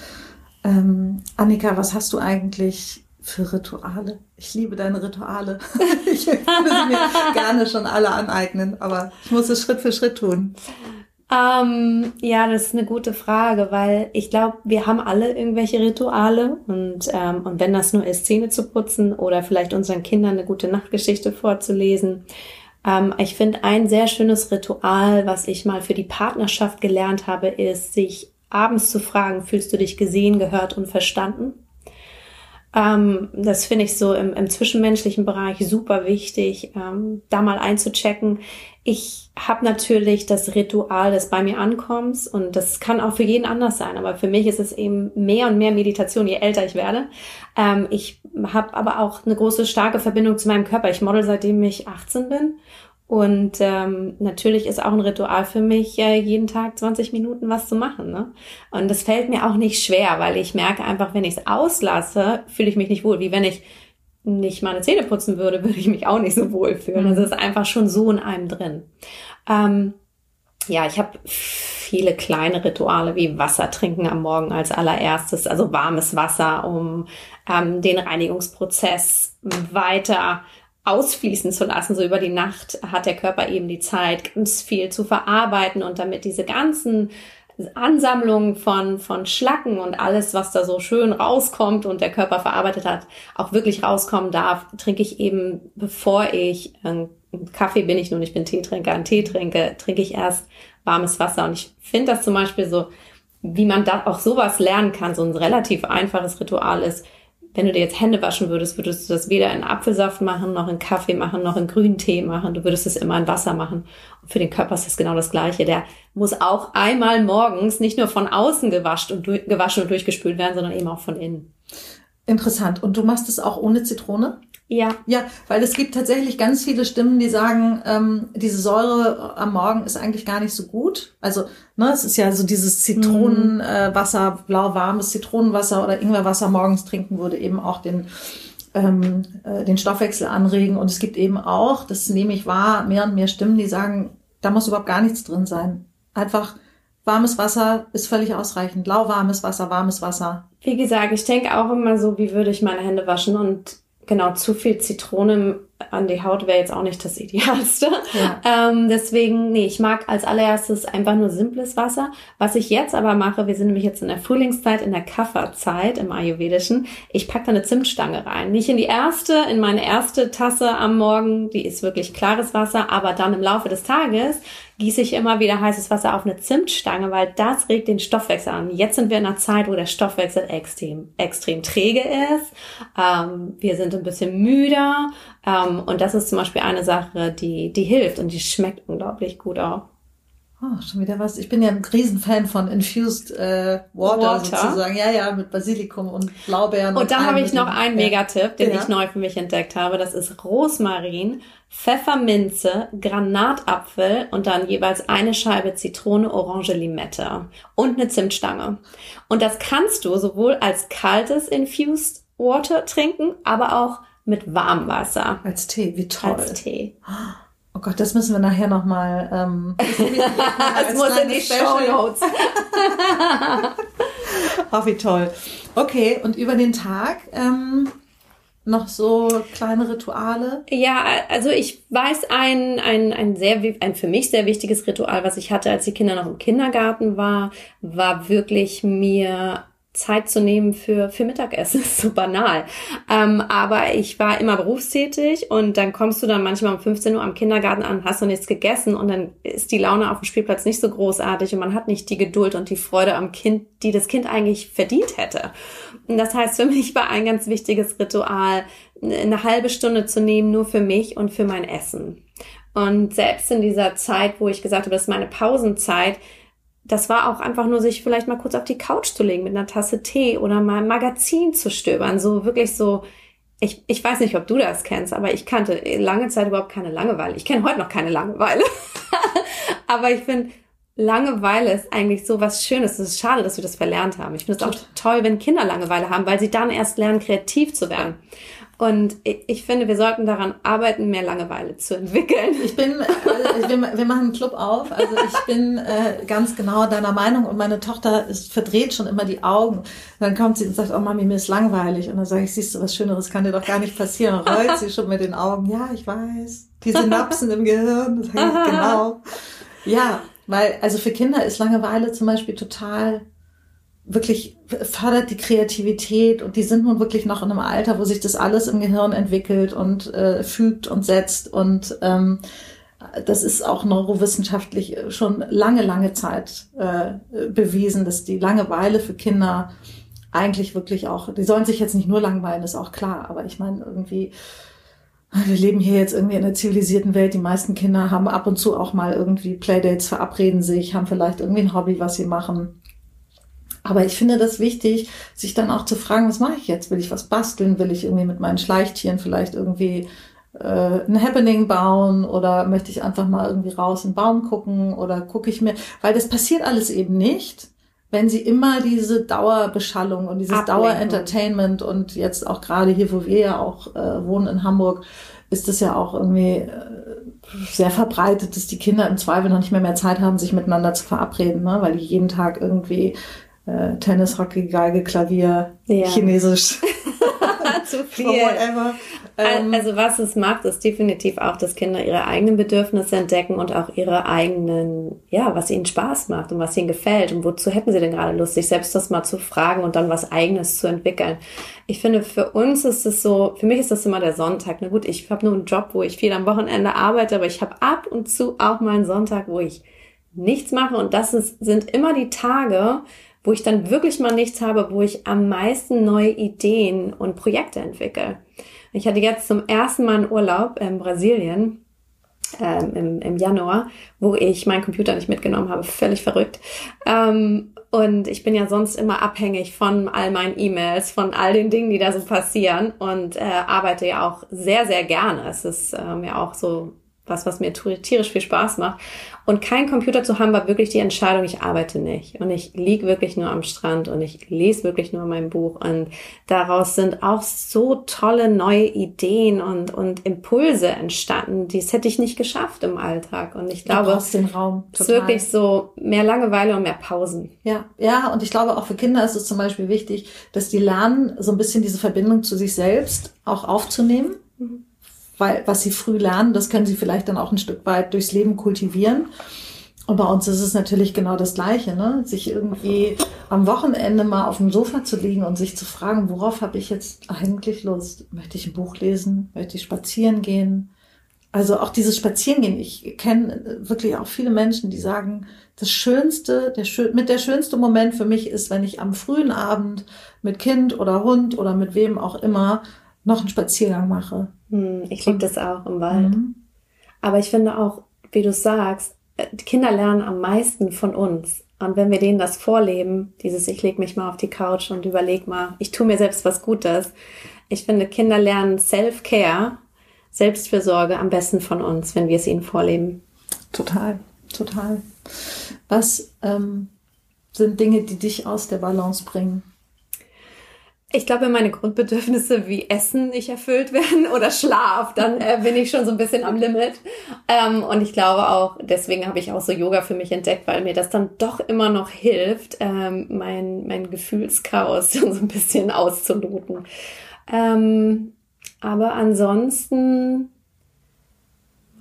Ähm, Annika, was hast du eigentlich für Rituale? Ich liebe deine Rituale. *laughs* ich würde sie mir gerne schon alle aneignen, aber ich muss es Schritt für Schritt tun. Ähm, ja, das ist eine gute Frage, weil ich glaube, wir haben alle irgendwelche Rituale und, ähm, und wenn das nur ist, Zähne zu putzen oder vielleicht unseren Kindern eine gute Nachtgeschichte vorzulesen. Ähm, ich finde, ein sehr schönes Ritual, was ich mal für die Partnerschaft gelernt habe, ist, sich abends zu fragen, fühlst du dich gesehen, gehört und verstanden? Ähm, das finde ich so im, im, zwischenmenschlichen Bereich super wichtig, ähm, da mal einzuchecken. Ich habe natürlich das Ritual des bei mir Ankommens und das kann auch für jeden anders sein, aber für mich ist es eben mehr und mehr Meditation, je älter ich werde. Ähm, ich habe aber auch eine große, starke Verbindung zu meinem Körper. Ich model seitdem ich 18 bin und ähm, natürlich ist auch ein Ritual für mich, äh, jeden Tag 20 Minuten was zu machen. Ne? Und das fällt mir auch nicht schwer, weil ich merke einfach, wenn ich es auslasse, fühle ich mich nicht wohl. Wie wenn ich nicht meine Zähne putzen würde, *laughs* würde ich mich auch nicht so wohl fühlen. Mhm. Das ist einfach schon so in einem drin. Ähm, ja, ich habe viele kleine Rituale wie Wasser trinken am Morgen als allererstes, also warmes Wasser, um ähm, den Reinigungsprozess weiter ausfließen zu lassen. So über die Nacht hat der Körper eben die Zeit, ganz viel zu verarbeiten und damit diese ganzen Ansammlungen von, von Schlacken und alles, was da so schön rauskommt und der Körper verarbeitet hat, auch wirklich rauskommen darf, trinke ich eben, bevor ich, äh, Kaffee bin ich nun, ich bin Teetrinker, einen Tee trinke, trinke ich erst warmes Wasser. Und ich finde das zum Beispiel so, wie man da auch sowas lernen kann, so ein relativ einfaches Ritual ist, wenn du dir jetzt Hände waschen würdest, würdest du das weder in Apfelsaft machen, noch in Kaffee machen, noch in grünen Tee machen. Du würdest es immer in Wasser machen. Und für den Körper ist das genau das Gleiche. Der muss auch einmal morgens nicht nur von außen gewaschen und, gewaschen und durchgespült werden, sondern eben auch von innen. Interessant. Und du machst es auch ohne Zitrone? Ja. Ja, weil es gibt tatsächlich ganz viele Stimmen, die sagen, ähm, diese Säure am Morgen ist eigentlich gar nicht so gut. Also, ne, es ist ja so dieses Zitronenwasser, mhm. äh, blau-warmes Zitronenwasser oder Ingwerwasser morgens trinken würde eben auch den ähm, äh, den Stoffwechsel anregen. Und es gibt eben auch, das nehme ich wahr, mehr und mehr Stimmen, die sagen, da muss überhaupt gar nichts drin sein. Einfach warmes Wasser ist völlig ausreichend. Lauwarmes Wasser, warmes Wasser. Wie gesagt, ich denke auch immer so, wie würde ich meine Hände waschen und genau, zu viel Zitrone an die Haut wäre jetzt auch nicht das *laughs* Idealste. Ja. Ähm, deswegen, nee, ich mag als allererstes einfach nur simples Wasser. Was ich jetzt aber mache, wir sind nämlich jetzt in der Frühlingszeit, in der Kafferzeit im Ayurvedischen. Ich packe da eine Zimtstange rein. Nicht in die erste, in meine erste Tasse am Morgen, die ist wirklich klares Wasser, aber dann im Laufe des Tages gieße ich immer wieder heißes Wasser auf eine Zimtstange, weil das regt den Stoffwechsel an. Jetzt sind wir in einer Zeit, wo der Stoffwechsel extrem, extrem träge ist. Ähm, wir sind ein bisschen müder. Ähm, und das ist zum Beispiel eine Sache, die, die hilft und die schmeckt unglaublich gut auch. Oh, schon wieder was. Ich bin ja ein Riesenfan von Infused äh, Water, Water, sozusagen. Ja, ja, mit Basilikum und Blaubeeren. Und, und dann habe ich noch einen Megatipp, den ja. ich neu für mich entdeckt habe. Das ist Rosmarin, Pfefferminze, Granatapfel und dann jeweils eine Scheibe Zitrone, Orange, Limette und eine Zimtstange. Und das kannst du sowohl als kaltes Infused Water trinken, aber auch mit Warmwasser. Als Tee, wie toll. Als Tee. Oh Gott, das müssen wir nachher nochmal. Ähm, *laughs* das muss *laughs* in die Show Notes. *laughs* oh, wie toll. Okay, und über den Tag ähm, noch so kleine Rituale? Ja, also ich weiß ein, ein, ein sehr, ein für mich sehr wichtiges Ritual, was ich hatte, als die Kinder noch im Kindergarten war, war wirklich mir Zeit zu nehmen für, für Mittagessen. *laughs* ist so banal. Ähm, aber ich war immer berufstätig und dann kommst du dann manchmal um 15 Uhr am Kindergarten an, hast du nichts gegessen und dann ist die Laune auf dem Spielplatz nicht so großartig und man hat nicht die Geduld und die Freude am Kind, die das Kind eigentlich verdient hätte. Und das heißt, für mich war ein ganz wichtiges Ritual, eine halbe Stunde zu nehmen, nur für mich und für mein Essen. Und selbst in dieser Zeit, wo ich gesagt habe, das ist meine Pausenzeit, das war auch einfach nur, sich vielleicht mal kurz auf die Couch zu legen mit einer Tasse Tee oder mal ein Magazin zu stöbern. So wirklich so, ich, ich weiß nicht, ob du das kennst, aber ich kannte lange Zeit überhaupt keine Langeweile. Ich kenne heute noch keine Langeweile. *laughs* aber ich finde, Langeweile ist eigentlich so was Schönes. Es ist schade, dass wir das verlernt haben. Ich finde es auch toll, wenn Kinder Langeweile haben, weil sie dann erst lernen, kreativ zu werden. Und ich finde, wir sollten daran arbeiten, mehr Langeweile zu entwickeln. Ich bin, also wir, wir machen einen Club auf. Also ich bin äh, ganz genau deiner Meinung und meine Tochter ist verdreht schon immer die Augen. Dann kommt sie und sagt, oh Mami, mir ist langweilig. Und dann sage ich, siehst du, was Schöneres kann dir doch gar nicht passieren. Und rollt sie schon mit den Augen. Ja, ich weiß. Die Synapsen im Gehirn, das heißt *laughs* genau. Ja, weil, also für Kinder ist Langeweile zum Beispiel total wirklich fördert die Kreativität und die sind nun wirklich noch in einem Alter, wo sich das alles im Gehirn entwickelt und äh, fügt und setzt und ähm, das ist auch neurowissenschaftlich schon lange, lange Zeit äh, bewiesen, dass die Langeweile für Kinder eigentlich wirklich auch, die sollen sich jetzt nicht nur langweilen, ist auch klar, aber ich meine irgendwie, wir leben hier jetzt irgendwie in einer zivilisierten Welt. Die meisten Kinder haben ab und zu auch mal irgendwie Playdates, verabreden sich, haben vielleicht irgendwie ein Hobby, was sie machen. Aber ich finde das wichtig, sich dann auch zu fragen, was mache ich jetzt? Will ich was basteln? Will ich irgendwie mit meinen Schleichtieren vielleicht irgendwie äh, ein Happening bauen oder möchte ich einfach mal irgendwie raus in den Baum gucken oder gucke ich mir, weil das passiert alles eben nicht, wenn sie immer diese Dauerbeschallung und dieses Dauerentertainment und jetzt auch gerade hier, wo wir ja auch äh, wohnen in Hamburg, ist es ja auch irgendwie äh, sehr verbreitet, dass die Kinder im Zweifel noch nicht mehr mehr Zeit haben, sich miteinander zu verabreden, ne? weil die jeden Tag irgendwie äh, Tennis, Hockey, Geige, Klavier, ja. Chinesisch. *laughs* *laughs* Zu viel. Ähm, also was es macht, ist definitiv auch, dass Kinder ihre eigenen Bedürfnisse entdecken und auch ihre eigenen, ja, was ihnen Spaß macht und was ihnen gefällt und wozu hätten sie denn gerade Lust, sich selbst das mal zu fragen und dann was eigenes zu entwickeln. Ich finde, für uns ist es so, für mich ist das immer der Sonntag. Na gut, ich habe nur einen Job, wo ich viel am Wochenende arbeite, aber ich habe ab und zu auch mal einen Sonntag, wo ich nichts mache und das ist, sind immer die Tage, wo ich dann wirklich mal nichts habe, wo ich am meisten neue Ideen und Projekte entwickle. Ich hatte jetzt zum ersten Mal einen Urlaub in Brasilien ähm, im, im Januar, wo ich meinen Computer nicht mitgenommen habe. Völlig verrückt. Ähm, und ich bin ja sonst immer abhängig von all meinen E-Mails, von all den Dingen, die da so passieren und äh, arbeite ja auch sehr, sehr gerne. Es ist ähm, ja auch so was, was mir tierisch viel Spaß macht. Und kein Computer zu haben, war wirklich die Entscheidung, ich arbeite nicht. Und ich lieg wirklich nur am Strand und ich lese wirklich nur mein Buch. Und daraus sind auch so tolle neue Ideen und, und Impulse entstanden. Dies hätte ich nicht geschafft im Alltag. Und ich glaube, es Raum. ist wirklich so mehr Langeweile und mehr Pausen. Ja, ja. Und ich glaube, auch für Kinder ist es zum Beispiel wichtig, dass die lernen, so ein bisschen diese Verbindung zu sich selbst auch aufzunehmen. Mhm weil was sie früh lernen, das können sie vielleicht dann auch ein Stück weit durchs Leben kultivieren. Und bei uns ist es natürlich genau das Gleiche, ne? Sich irgendwie am Wochenende mal auf dem Sofa zu liegen und sich zu fragen, worauf habe ich jetzt eigentlich Lust? Möchte ich ein Buch lesen? Möchte ich spazieren gehen? Also auch dieses Spazierengehen. Ich kenne wirklich auch viele Menschen, die sagen, das schönste, der mit der schönste Moment für mich ist, wenn ich am frühen Abend mit Kind oder Hund oder mit wem auch immer noch einen Spaziergang mache. Hm, ich liebe das auch im Wald. Mhm. Aber ich finde auch, wie du sagst, äh, die Kinder lernen am meisten von uns. Und wenn wir denen das vorleben, dieses ich leg mich mal auf die Couch und überleg mal, ich tue mir selbst was Gutes. Ich finde, Kinder lernen Self-Care, Selbstfürsorge am besten von uns, wenn wir es ihnen vorleben. Total, total. Was ähm, sind Dinge, die dich aus der Balance bringen? Ich glaube, wenn meine Grundbedürfnisse wie Essen nicht erfüllt werden *laughs* oder Schlaf, dann äh, bin ich schon so ein bisschen am Limit. Ähm, und ich glaube auch, deswegen habe ich auch so Yoga für mich entdeckt, weil mir das dann doch immer noch hilft, ähm, mein, mein Gefühlschaos *laughs* so ein bisschen auszuloten. Ähm, aber ansonsten,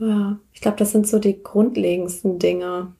ja, ich glaube, das sind so die grundlegendsten Dinge.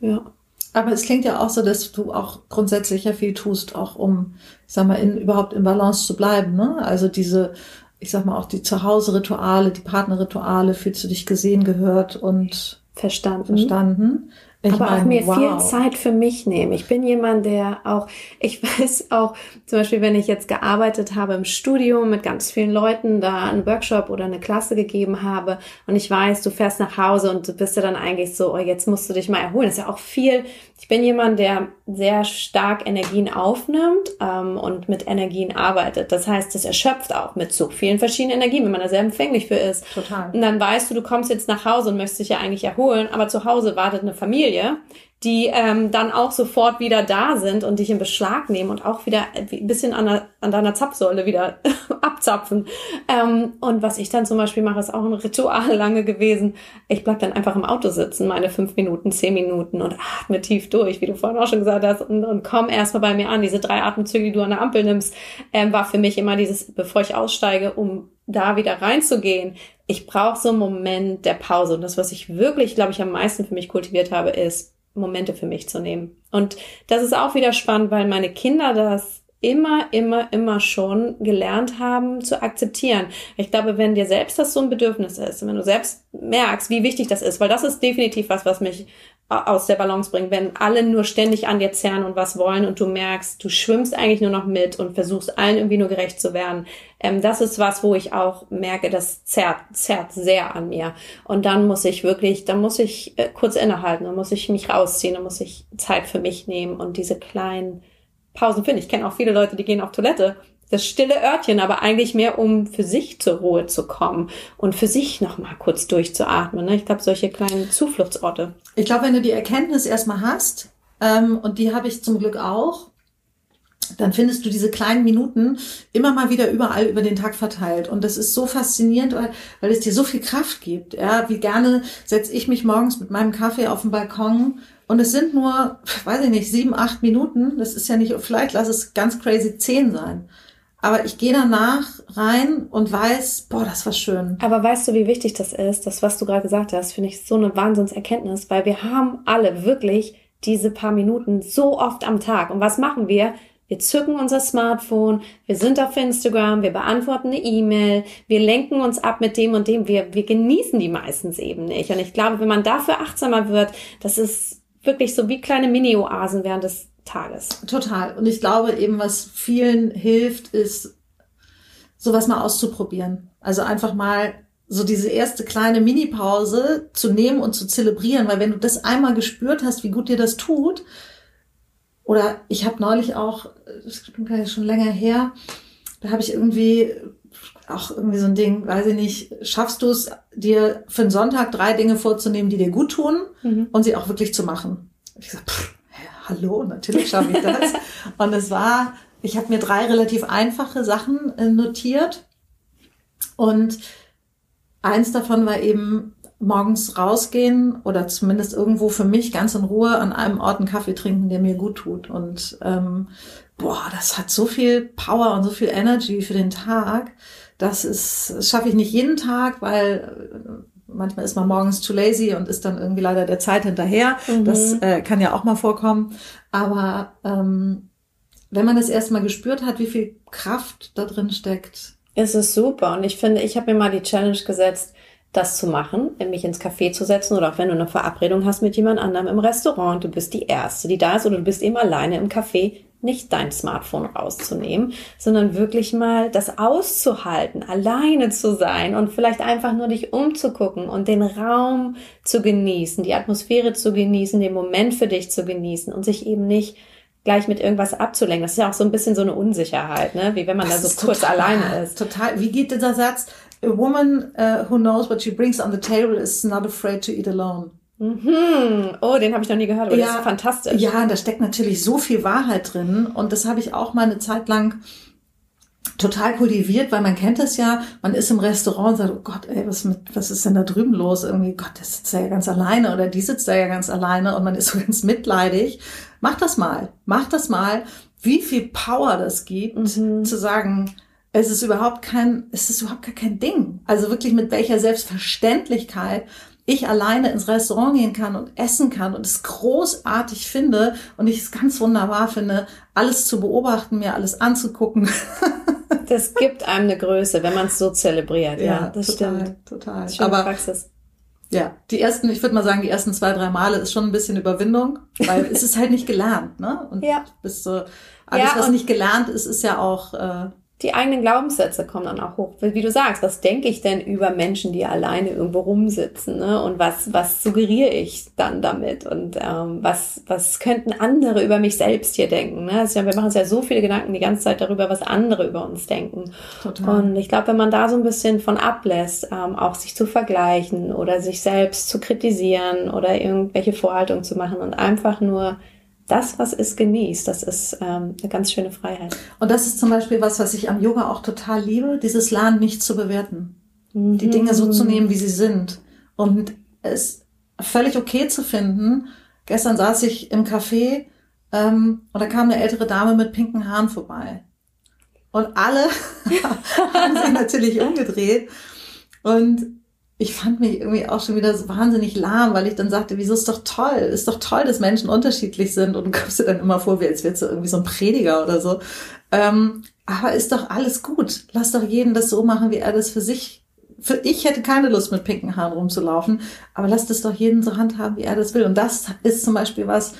Ja. Aber es klingt ja auch so, dass du auch grundsätzlich ja viel tust, auch um, ich sag mal, in, überhaupt in Balance zu bleiben. Ne? Also diese, ich sag mal, auch die Zuhause-Rituale, die Partnerrituale, fühlst du dich gesehen, gehört und verstanden. verstanden. Ich aber meine, auch mir wow. viel Zeit für mich nehmen. Ich bin jemand, der auch, ich *laughs* weiß auch, zum Beispiel, wenn ich jetzt gearbeitet habe im Studium mit ganz vielen Leuten, da einen Workshop oder eine Klasse gegeben habe und ich weiß, du fährst nach Hause und du bist ja dann eigentlich so, oh, jetzt musst du dich mal erholen. Das ist ja auch viel. Ich bin jemand, der sehr stark Energien aufnimmt ähm, und mit Energien arbeitet. Das heißt, das erschöpft auch mit so vielen verschiedenen Energien, wenn man da sehr empfänglich für ist. Total. Und dann weißt du, du kommst jetzt nach Hause und möchtest dich ja eigentlich erholen, aber zu Hause wartet eine Familie Familie, die ähm, dann auch sofort wieder da sind und dich in Beschlag nehmen und auch wieder ein bisschen an, der, an deiner Zapfsäule wieder *laughs* abzapfen. Ähm, und was ich dann zum Beispiel mache, ist auch ein Ritual *laughs* lange gewesen. Ich bleib dann einfach im Auto sitzen, meine fünf Minuten, zehn Minuten und atme tief durch, wie du vorhin auch schon gesagt hast, und, und komm erstmal bei mir an. Diese drei Atemzüge, die du an der Ampel nimmst, ähm, war für mich immer dieses, bevor ich aussteige, um da wieder reinzugehen, ich brauche so einen Moment der Pause. Und das, was ich wirklich, glaube ich, am meisten für mich kultiviert habe, ist, Momente für mich zu nehmen. Und das ist auch wieder spannend, weil meine Kinder das immer, immer, immer schon gelernt haben zu akzeptieren. Ich glaube, wenn dir selbst das so ein Bedürfnis ist, wenn du selbst merkst, wie wichtig das ist, weil das ist definitiv was, was mich aus der Balance bringt, wenn alle nur ständig an dir zerren und was wollen und du merkst, du schwimmst eigentlich nur noch mit und versuchst allen irgendwie nur gerecht zu werden. Ähm, das ist was, wo ich auch merke, das zerrt, zerrt sehr an mir. Und dann muss ich wirklich, dann muss ich äh, kurz innehalten, dann muss ich mich rausziehen, dann muss ich Zeit für mich nehmen und diese kleinen Pausen finden. Ich kenne auch viele Leute, die gehen auf Toilette das stille Örtchen, aber eigentlich mehr, um für sich zur Ruhe zu kommen und für sich nochmal kurz durchzuatmen. Ne? Ich glaube, solche kleinen Zufluchtsorte. Ich glaube, wenn du die Erkenntnis erstmal hast, ähm, und die habe ich zum Glück auch, dann findest du diese kleinen Minuten immer mal wieder überall über den Tag verteilt. Und das ist so faszinierend, weil, weil es dir so viel Kraft gibt. Ja, wie gerne setze ich mich morgens mit meinem Kaffee auf den Balkon und es sind nur, weiß ich nicht, sieben, acht Minuten. Das ist ja nicht, vielleicht lass es ganz crazy zehn sein. Aber ich gehe danach rein und weiß, boah, das war schön. Aber weißt du, wie wichtig das ist? Das, was du gerade gesagt hast, finde ich so eine Wahnsinnserkenntnis, weil wir haben alle wirklich diese paar Minuten so oft am Tag. Und was machen wir? Wir zücken unser Smartphone, wir sind auf Instagram, wir beantworten eine E-Mail, wir lenken uns ab mit dem und dem. Wir, wir genießen die meistens eben nicht. Und ich glaube, wenn man dafür achtsamer wird, das ist wirklich so wie kleine Mini-Oasen während des Tages. Total. Und ich glaube eben, was vielen hilft, ist, sowas mal auszuprobieren. Also einfach mal so diese erste kleine Mini-Pause zu nehmen und zu zelebrieren, weil wenn du das einmal gespürt hast, wie gut dir das tut, oder ich habe neulich auch, das ist schon länger her, da habe ich irgendwie auch irgendwie so ein Ding, weiß ich nicht, schaffst du es, dir für den Sonntag drei Dinge vorzunehmen, die dir gut tun mhm. und sie auch wirklich zu machen? Ich gesagt, pff, hallo, natürlich schaffe ich das. *laughs* und es war, ich habe mir drei relativ einfache Sachen äh, notiert und eins davon war eben morgens rausgehen oder zumindest irgendwo für mich ganz in Ruhe an einem Ort einen Kaffee trinken, der mir gut tut. Und ähm, boah, das hat so viel Power und so viel Energy für den Tag. Das ist, das schaffe ich nicht jeden Tag, weil äh, manchmal ist man morgens too lazy und ist dann irgendwie leider der Zeit hinterher. Mhm. Das äh, kann ja auch mal vorkommen. Aber ähm, wenn man das erstmal gespürt hat, wie viel Kraft da drin steckt. Es ist super. Und ich finde, ich habe mir mal die Challenge gesetzt, das zu machen, mich ins Café zu setzen oder auch wenn du eine Verabredung hast mit jemand anderem im Restaurant, du bist die Erste, die da ist oder du bist eben alleine im Café, nicht dein Smartphone rauszunehmen, sondern wirklich mal das auszuhalten, alleine zu sein und vielleicht einfach nur dich umzugucken und den Raum zu genießen, die Atmosphäre zu genießen, den Moment für dich zu genießen und sich eben nicht gleich mit irgendwas abzulenken. Das ist ja auch so ein bisschen so eine Unsicherheit, ne? wie wenn man das da so kurz total, alleine ist. Total. Wie geht dieser Satz? A woman uh, who knows what she brings on the table is not afraid to eat alone. Mhm. Oh, den habe ich noch nie gehört, aber ja, das ist fantastisch. Ja, da steckt natürlich so viel Wahrheit drin und das habe ich auch mal eine Zeit lang total kultiviert, weil man kennt es ja, man ist im Restaurant und sagt, oh Gott, ey, was, mit, was ist denn da drüben los? Irgendwie, Gott, der sitzt da ja ganz alleine oder die sitzt da ja ganz alleine und man ist so ganz mitleidig. Mach das mal, mach das mal, wie viel Power das gibt, mhm. zu sagen, es ist überhaupt kein, es ist überhaupt gar kein Ding. Also wirklich mit welcher Selbstverständlichkeit ich alleine ins Restaurant gehen kann und essen kann und es großartig finde und ich es ganz wunderbar finde, alles zu beobachten, mir alles anzugucken. *laughs* das gibt einem eine Größe, wenn man es so zelebriert. Ja, ja das total, stimmt. Total. Aber Praxis. Ja, die ersten, ich würde mal sagen, die ersten zwei, drei Male ist schon ein bisschen Überwindung, weil *laughs* es ist halt nicht gelernt, ne? Und ja. bist so, alles, ja, was nicht gelernt ist, ist ja auch äh, die eigenen Glaubenssätze kommen dann auch hoch. Wie du sagst, was denke ich denn über Menschen, die alleine irgendwo rumsitzen? Ne? Und was, was suggeriere ich dann damit? Und ähm, was, was könnten andere über mich selbst hier denken? Ne? Also, wir machen uns ja so viele Gedanken die ganze Zeit darüber, was andere über uns denken. Total. Und ich glaube, wenn man da so ein bisschen von ablässt, ähm, auch sich zu vergleichen oder sich selbst zu kritisieren oder irgendwelche Vorhaltungen zu machen und einfach nur das, was ist, genießt. Das ist ähm, eine ganz schöne Freiheit. Und das ist zum Beispiel was, was ich am Yoga auch total liebe, dieses Lernen nicht zu bewerten. Mhm. Die Dinge so zu nehmen, wie sie sind. Und es völlig okay zu finden. Gestern saß ich im Café ähm, und da kam eine ältere Dame mit pinken Haaren vorbei. Und alle *laughs* haben sich natürlich umgedreht. Und ich fand mich irgendwie auch schon wieder so wahnsinnig lahm, weil ich dann sagte, wieso ist doch toll, ist doch toll, dass Menschen unterschiedlich sind und du kommst dir dann immer vor, wie als wärst du irgendwie so ein Prediger oder so. Ähm, aber ist doch alles gut. Lass doch jeden das so machen, wie er das für sich. Für ich hätte keine Lust, mit pinken Haaren rumzulaufen, aber lass das doch jeden so handhaben, wie er das will. Und das ist zum Beispiel was,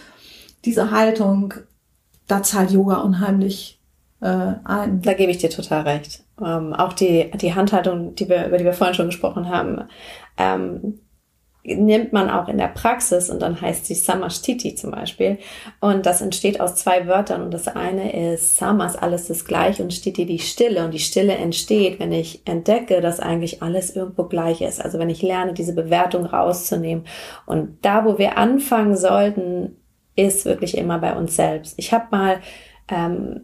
diese Haltung, da zahlt Yoga unheimlich äh, ein. Da gebe ich dir total recht. Ähm, auch die, die Handhaltung, die wir, über die wir vorhin schon gesprochen haben, ähm, nimmt man auch in der Praxis und dann heißt sie Samashtiti zum Beispiel. Und das entsteht aus zwei Wörtern und das eine ist Samas, alles ist gleich und Stiti die Stille und die Stille entsteht, wenn ich entdecke, dass eigentlich alles irgendwo gleich ist. Also wenn ich lerne, diese Bewertung rauszunehmen. Und da, wo wir anfangen sollten, ist wirklich immer bei uns selbst. Ich habe mal ähm,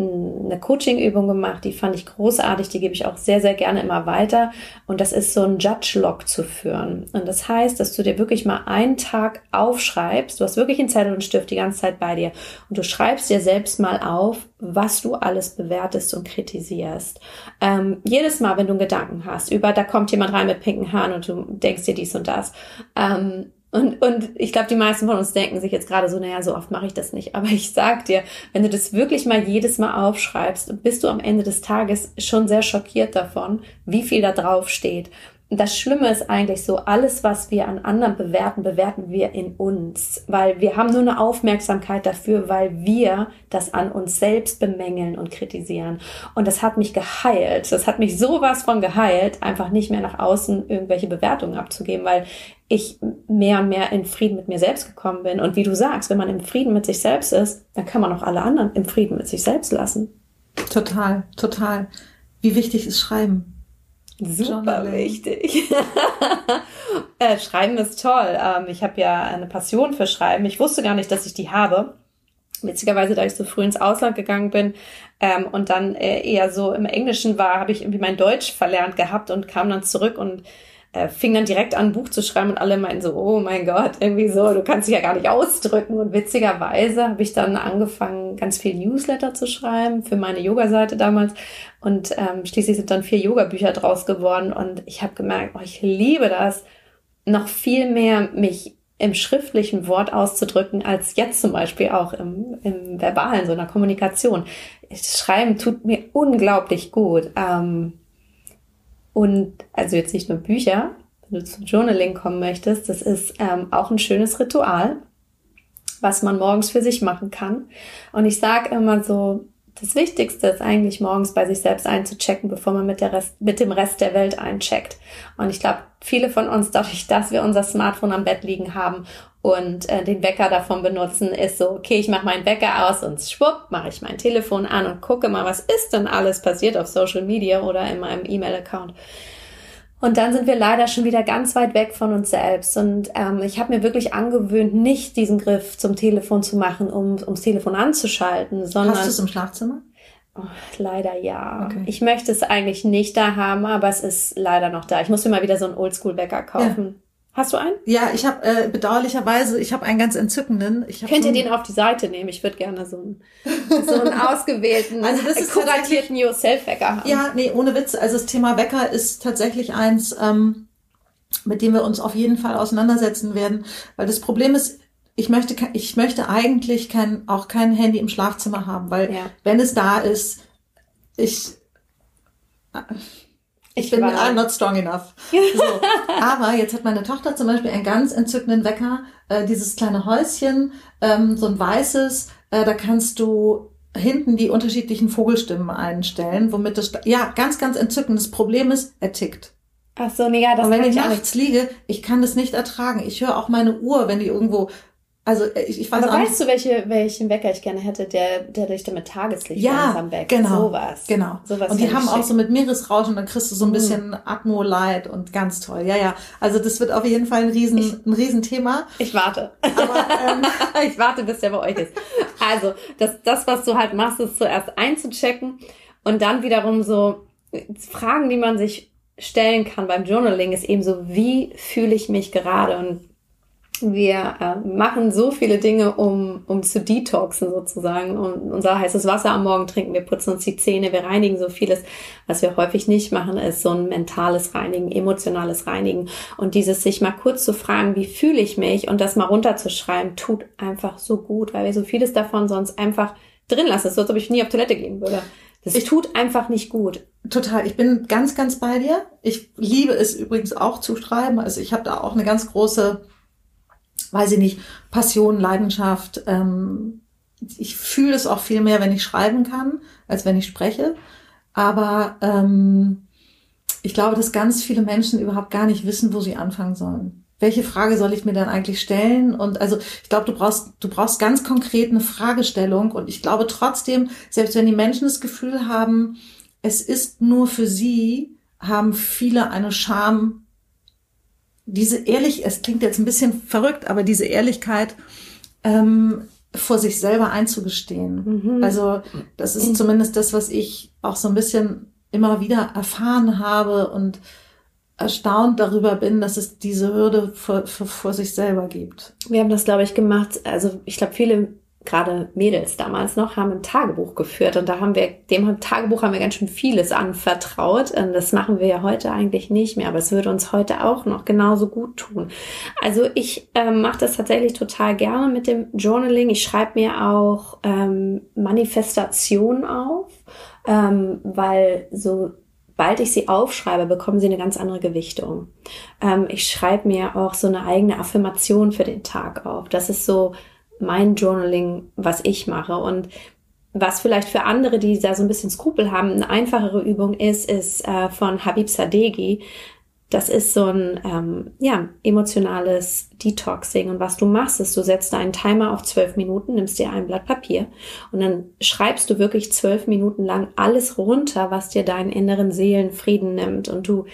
eine Coaching-Übung gemacht, die fand ich großartig, die gebe ich auch sehr, sehr gerne immer weiter. Und das ist so ein Judge-Log zu führen. Und das heißt, dass du dir wirklich mal einen Tag aufschreibst, du hast wirklich einen Zettel und Stift die ganze Zeit bei dir und du schreibst dir selbst mal auf, was du alles bewertest und kritisierst. Ähm, jedes Mal, wenn du einen Gedanken hast über, da kommt jemand rein mit pinken Haaren und du denkst dir dies und das, ähm, und, und ich glaube, die meisten von uns denken sich jetzt gerade so, naja, so oft mache ich das nicht. Aber ich sag dir, wenn du das wirklich mal jedes Mal aufschreibst, bist du am Ende des Tages schon sehr schockiert davon, wie viel da drauf steht. das Schlimme ist eigentlich so, alles, was wir an anderen bewerten, bewerten wir in uns, weil wir haben nur eine Aufmerksamkeit dafür, weil wir das an uns selbst bemängeln und kritisieren. Und das hat mich geheilt. Das hat mich sowas von geheilt, einfach nicht mehr nach außen irgendwelche Bewertungen abzugeben, weil ich mehr und mehr in Frieden mit mir selbst gekommen bin. Und wie du sagst, wenn man im Frieden mit sich selbst ist, dann kann man auch alle anderen im Frieden mit sich selbst lassen. Total, total. Wie wichtig ist Schreiben? Super wichtig. *laughs* äh, Schreiben ist toll. Ähm, ich habe ja eine Passion für Schreiben. Ich wusste gar nicht, dass ich die habe. Witzigerweise, da ich so früh ins Ausland gegangen bin ähm, und dann äh, eher so im Englischen war, habe ich irgendwie mein Deutsch verlernt gehabt und kam dann zurück und äh, fing dann direkt an, ein Buch zu schreiben und alle meinten so, oh mein Gott, irgendwie so, du kannst dich ja gar nicht ausdrücken. Und witzigerweise habe ich dann angefangen, ganz viel Newsletter zu schreiben für meine Yoga-Seite damals. Und ähm, schließlich sind dann vier Yoga-Bücher draus geworden. Und ich habe gemerkt, oh, ich liebe das, noch viel mehr mich im schriftlichen Wort auszudrücken, als jetzt zum Beispiel auch im, im verbalen, so einer Kommunikation. Schreiben tut mir unglaublich gut. Ähm, und also jetzt nicht nur Bücher, wenn du zum Journaling kommen möchtest, das ist ähm, auch ein schönes Ritual, was man morgens für sich machen kann. Und ich sage immer so, das Wichtigste ist eigentlich morgens bei sich selbst einzuchecken, bevor man mit, der Rest, mit dem Rest der Welt eincheckt. Und ich glaube, viele von uns, *laughs* dadurch, dass wir unser Smartphone am Bett liegen haben und äh, den Wecker davon benutzen, ist so, okay, ich mache meinen Wecker aus und schwupp, mache ich mein Telefon an und gucke mal, was ist denn alles passiert auf Social Media oder in meinem E-Mail-Account. Und dann sind wir leider schon wieder ganz weit weg von uns selbst. Und ähm, ich habe mir wirklich angewöhnt, nicht diesen Griff zum Telefon zu machen, um ums Telefon anzuschalten, sondern. Hast du es im Schlafzimmer? Oh, leider ja. Okay. Ich möchte es eigentlich nicht da haben, aber es ist leider noch da. Ich muss mir mal wieder so einen Oldschool-Wecker kaufen. Ja. Hast du einen? Ja, ich habe äh, bedauerlicherweise, ich habe einen ganz entzückenden. Ich Könnt so ihr den auf die Seite nehmen? Ich würde gerne so einen, so einen *laughs* ausgewählten, also das ist kuratierten Yourself-Wecker haben. Ja, nee, ohne Witz. Also das Thema Wecker ist tatsächlich eins, ähm, mit dem wir uns auf jeden Fall auseinandersetzen werden. Weil das Problem ist, ich möchte, ich möchte eigentlich kein, auch kein Handy im Schlafzimmer haben, weil ja. wenn es da ist, ich ich bin I'm not strong enough. So. *laughs* Aber jetzt hat meine Tochter zum Beispiel einen ganz entzückenden Wecker, äh, dieses kleine Häuschen, ähm, so ein weißes, äh, da kannst du hinten die unterschiedlichen Vogelstimmen einstellen, womit das, ja, ganz, ganz entzückend. Das Problem ist, er tickt. Ach so, nee, ja, das Und wenn ich nachts liege, ich kann das nicht ertragen. Ich höre auch meine Uhr, wenn die irgendwo also äh, ich, ich weiß Aber weißt du, welche, welchen Wecker ich gerne hätte, der, der dich mit Tageslicht ja, langsam weckt? Genau. Sowas. Genau. Sowas und die haben auch so mit Meeresrauschen, dann kriegst du so ein mhm. bisschen mhm. Atmo-Light und ganz toll. Ja, ja. Also das wird auf jeden Fall ein riesen, ich, ein Riesenthema. Ich warte. Aber, ähm, *laughs* ich warte, bis der bei euch ist. Also, das, das, was du halt machst, ist zuerst einzuchecken und dann wiederum so Fragen, die man sich stellen kann beim Journaling, ist eben so, wie fühle ich mich gerade? Und wir äh, machen so viele Dinge, um, um zu detoxen sozusagen. Und unser heißes Wasser am Morgen trinken, wir putzen uns die Zähne, wir reinigen so vieles. Was wir häufig nicht machen, ist so ein mentales Reinigen, emotionales Reinigen. Und dieses sich mal kurz zu fragen, wie fühle ich mich und das mal runterzuschreiben, tut einfach so gut, weil wir so vieles davon sonst einfach drin lassen. So als ob ich nie auf Toilette gehen würde. Das ich, tut einfach nicht gut. Total. Ich bin ganz, ganz bei dir. Ich liebe es übrigens auch zu schreiben. Also ich habe da auch eine ganz große weiß ich nicht, Passion, Leidenschaft. Ähm, ich fühle es auch viel mehr, wenn ich schreiben kann, als wenn ich spreche. Aber ähm, ich glaube, dass ganz viele Menschen überhaupt gar nicht wissen, wo sie anfangen sollen. Welche Frage soll ich mir dann eigentlich stellen? Und also ich glaube, du brauchst, du brauchst ganz konkret eine Fragestellung. Und ich glaube trotzdem, selbst wenn die Menschen das Gefühl haben, es ist nur für sie, haben viele eine Scham diese ehrlich, es klingt jetzt ein bisschen verrückt, aber diese Ehrlichkeit ähm, vor sich selber einzugestehen. Mhm. Also das ist zumindest das, was ich auch so ein bisschen immer wieder erfahren habe und erstaunt darüber bin, dass es diese Hürde vor, vor, vor sich selber gibt. Wir haben das, glaube ich, gemacht. Also ich glaube, viele gerade Mädels damals noch, haben ein Tagebuch geführt und da haben wir, dem Tagebuch haben wir ganz schön vieles anvertraut. Und das machen wir ja heute eigentlich nicht mehr, aber es würde uns heute auch noch genauso gut tun. Also ich ähm, mache das tatsächlich total gerne mit dem Journaling. Ich schreibe mir auch ähm, Manifestationen auf, ähm, weil so sobald ich sie aufschreibe, bekommen sie eine ganz andere Gewichtung. Ähm, ich schreibe mir auch so eine eigene Affirmation für den Tag auf. Das ist so mein Journaling, was ich mache. Und was vielleicht für andere, die da so ein bisschen Skrupel haben, eine einfachere Übung ist, ist äh, von Habib Sadeghi. Das ist so ein ähm, ja, emotionales Detoxing. Und was du machst, ist, du setzt einen Timer auf zwölf Minuten, nimmst dir ein Blatt Papier und dann schreibst du wirklich zwölf Minuten lang alles runter, was dir deinen inneren Seelenfrieden nimmt. Und du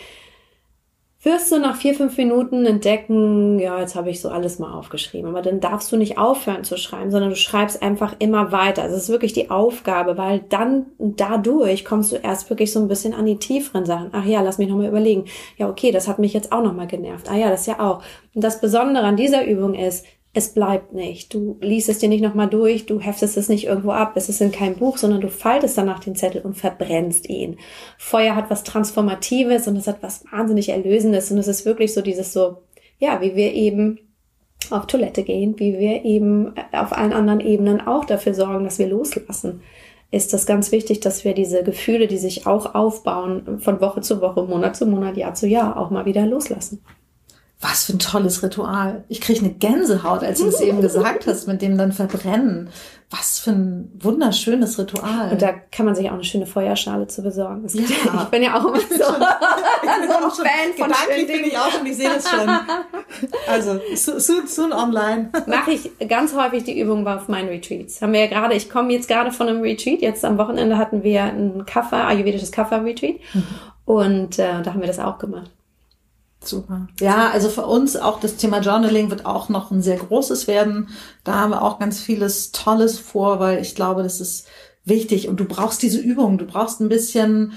wirst du nach vier, fünf Minuten entdecken, ja, jetzt habe ich so alles mal aufgeschrieben. Aber dann darfst du nicht aufhören zu schreiben, sondern du schreibst einfach immer weiter. Also es ist wirklich die Aufgabe, weil dann dadurch kommst du erst wirklich so ein bisschen an die tieferen Sachen. Ach ja, lass mich nochmal überlegen. Ja, okay, das hat mich jetzt auch nochmal genervt. Ah ja, das ja auch. Und das Besondere an dieser Übung ist, es bleibt nicht. Du liest es dir nicht nochmal durch, du heftest es nicht irgendwo ab, es ist in keinem Buch, sondern du faltest danach den Zettel und verbrennst ihn. Feuer hat was Transformatives und es hat was wahnsinnig Erlösendes und es ist wirklich so dieses so, ja, wie wir eben auf Toilette gehen, wie wir eben auf allen anderen Ebenen auch dafür sorgen, dass wir loslassen ist das ganz wichtig, dass wir diese Gefühle, die sich auch aufbauen, von Woche zu Woche, Monat zu Monat, Jahr zu Jahr, auch mal wieder loslassen was für ein tolles Ritual. Ich kriege eine Gänsehaut, als du es eben gesagt hast, mit dem dann verbrennen. Was für ein wunderschönes Ritual. Und da kann man sich auch eine schöne Feuerschale zu besorgen. Ja. *laughs* Ich bin ja auch immer so, *laughs* so ein Fan von Gedanklich bin ich auch schon, ich sehe das schon. *laughs* Also, soon, soon online. Mache ich ganz häufig die Übung auf meinen Retreats. Haben wir ja gerade, ich komme jetzt gerade von einem Retreat. Jetzt am Wochenende hatten wir ein Kaffer, ayurvedisches Kaffer-Retreat. Mhm. Und äh, da haben wir das auch gemacht. Super. Ja, also für uns auch das Thema Journaling wird auch noch ein sehr großes werden. Da haben wir auch ganz vieles Tolles vor, weil ich glaube, das ist wichtig und du brauchst diese Übung. Du brauchst ein bisschen,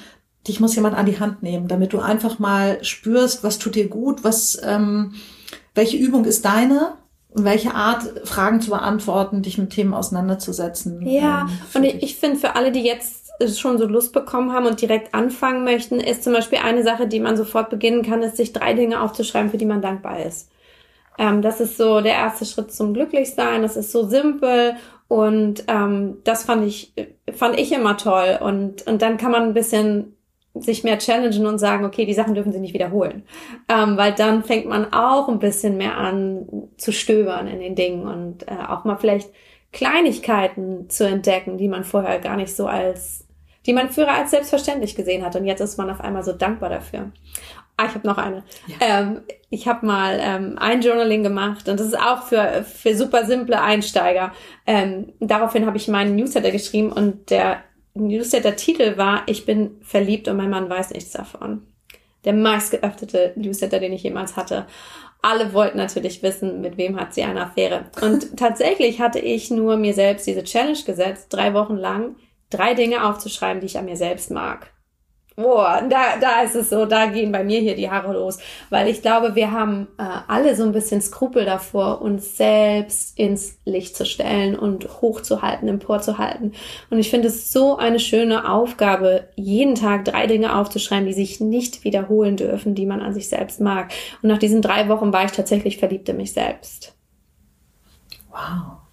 dich muss jemand an die Hand nehmen, damit du einfach mal spürst, was tut dir gut, was, ähm, welche Übung ist deine und welche Art Fragen zu beantworten, dich mit Themen auseinanderzusetzen. Ja, ähm, und ich, ich finde für alle, die jetzt schon so Lust bekommen haben und direkt anfangen möchten, ist zum Beispiel eine Sache, die man sofort beginnen kann, ist sich drei Dinge aufzuschreiben, für die man dankbar ist. Ähm, das ist so der erste Schritt zum Glücklichsein. Das ist so simpel und ähm, das fand ich fand ich immer toll und und dann kann man ein bisschen sich mehr challengen und sagen, okay, die Sachen dürfen sie nicht wiederholen. Ähm, weil dann fängt man auch ein bisschen mehr an zu stöbern in den Dingen und äh, auch mal vielleicht Kleinigkeiten zu entdecken, die man vorher gar nicht so als die man früher als selbstverständlich gesehen hat. Und jetzt ist man auf einmal so dankbar dafür. Ah, ich habe noch eine. Ja. Ähm, ich habe mal ähm, ein Journaling gemacht und das ist auch für, für super simple Einsteiger. Ähm, daraufhin habe ich meinen Newsletter geschrieben und der Newsletter-Titel war Ich bin verliebt und mein Mann weiß nichts davon. Der meist geöffnete Newsletter, den ich jemals hatte. Alle wollten natürlich wissen, mit wem hat sie eine Affäre. Und *laughs* tatsächlich hatte ich nur mir selbst diese Challenge gesetzt, drei Wochen lang drei Dinge aufzuschreiben, die ich an mir selbst mag. Boah, da, da ist es so, da gehen bei mir hier die Haare los. Weil ich glaube, wir haben äh, alle so ein bisschen Skrupel davor, uns selbst ins Licht zu stellen und hochzuhalten, emporzuhalten. Und ich finde es so eine schöne Aufgabe, jeden Tag drei Dinge aufzuschreiben, die sich nicht wiederholen dürfen, die man an sich selbst mag. Und nach diesen drei Wochen war ich tatsächlich verliebt in mich selbst. Wow.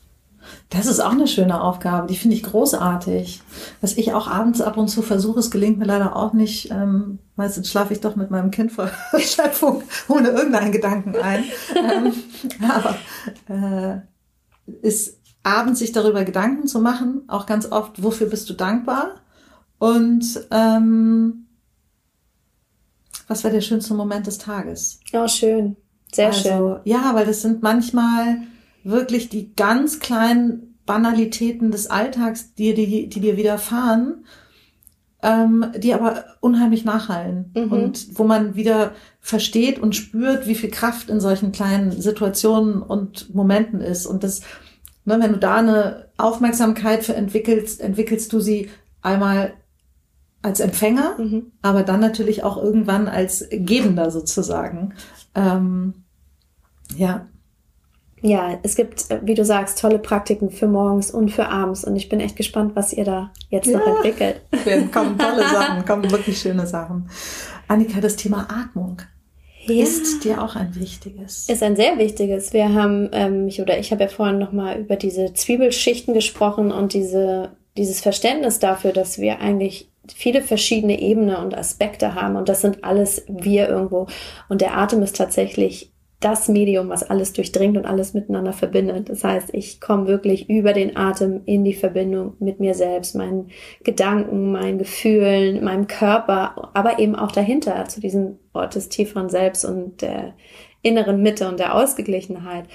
Das ist auch eine schöne Aufgabe, die finde ich großartig. Was ich auch abends ab und zu versuche, es gelingt mir leider auch nicht. Ähm, meistens schlafe ich doch mit meinem Kind vor *laughs* Schöpfung ohne irgendeinen Gedanken ein. ähm, *laughs* aber äh, ist abends sich darüber Gedanken zu machen, auch ganz oft, wofür bist du dankbar? Und ähm, was war der schönste Moment des Tages? Oh, schön. Sehr also, schön. Ja, weil das sind manchmal wirklich die ganz kleinen Banalitäten des Alltags, die, die, die dir widerfahren, ähm, die aber unheimlich nachhallen mhm. und wo man wieder versteht und spürt, wie viel Kraft in solchen kleinen Situationen und Momenten ist. Und das, ne, wenn du da eine Aufmerksamkeit für entwickelst, entwickelst du sie einmal als Empfänger, mhm. aber dann natürlich auch irgendwann als Gebender sozusagen. Ähm, ja. Ja, es gibt, äh, wie du sagst, tolle Praktiken für morgens und für abends und ich bin echt gespannt, was ihr da jetzt ja. noch entwickelt. *laughs* Kommen tolle Sachen, kommen wirklich schöne Sachen. Annika, das Thema Atmung. Ja. Ist dir auch ein wichtiges? Ist ein sehr wichtiges. Wir haben, ähm, ich oder ich habe ja vorhin nochmal über diese Zwiebelschichten gesprochen und diese, dieses Verständnis dafür, dass wir eigentlich viele verschiedene Ebenen und Aspekte haben und das sind alles wir irgendwo. Und der Atem ist tatsächlich das Medium, was alles durchdringt und alles miteinander verbindet. Das heißt, ich komme wirklich über den Atem in die Verbindung mit mir selbst, meinen Gedanken, meinen Gefühlen, meinem Körper, aber eben auch dahinter zu diesem Ort des tieferen Selbst und der inneren Mitte und der Ausgeglichenheit.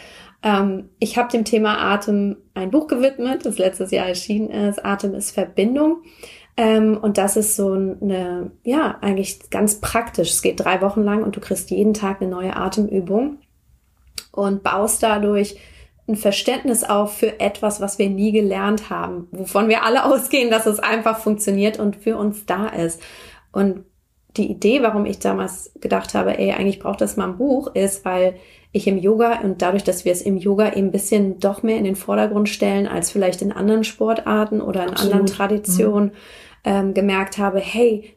Ähm, ich habe dem Thema Atem ein Buch gewidmet, das letztes Jahr erschienen ist. Atem ist Verbindung. Ähm, und das ist so eine, ja, eigentlich ganz praktisch. Es geht drei Wochen lang und du kriegst jeden Tag eine neue Atemübung und baust dadurch ein Verständnis auf für etwas, was wir nie gelernt haben, wovon wir alle *laughs* ausgehen, dass es einfach funktioniert und für uns da ist. Und die Idee, warum ich damals gedacht habe, ey, eigentlich braucht das mal ein Buch, ist, weil ich im Yoga und dadurch, dass wir es im Yoga eben ein bisschen doch mehr in den Vordergrund stellen als vielleicht in anderen Sportarten oder in Absolut. anderen Traditionen, mhm. ähm, gemerkt habe, hey,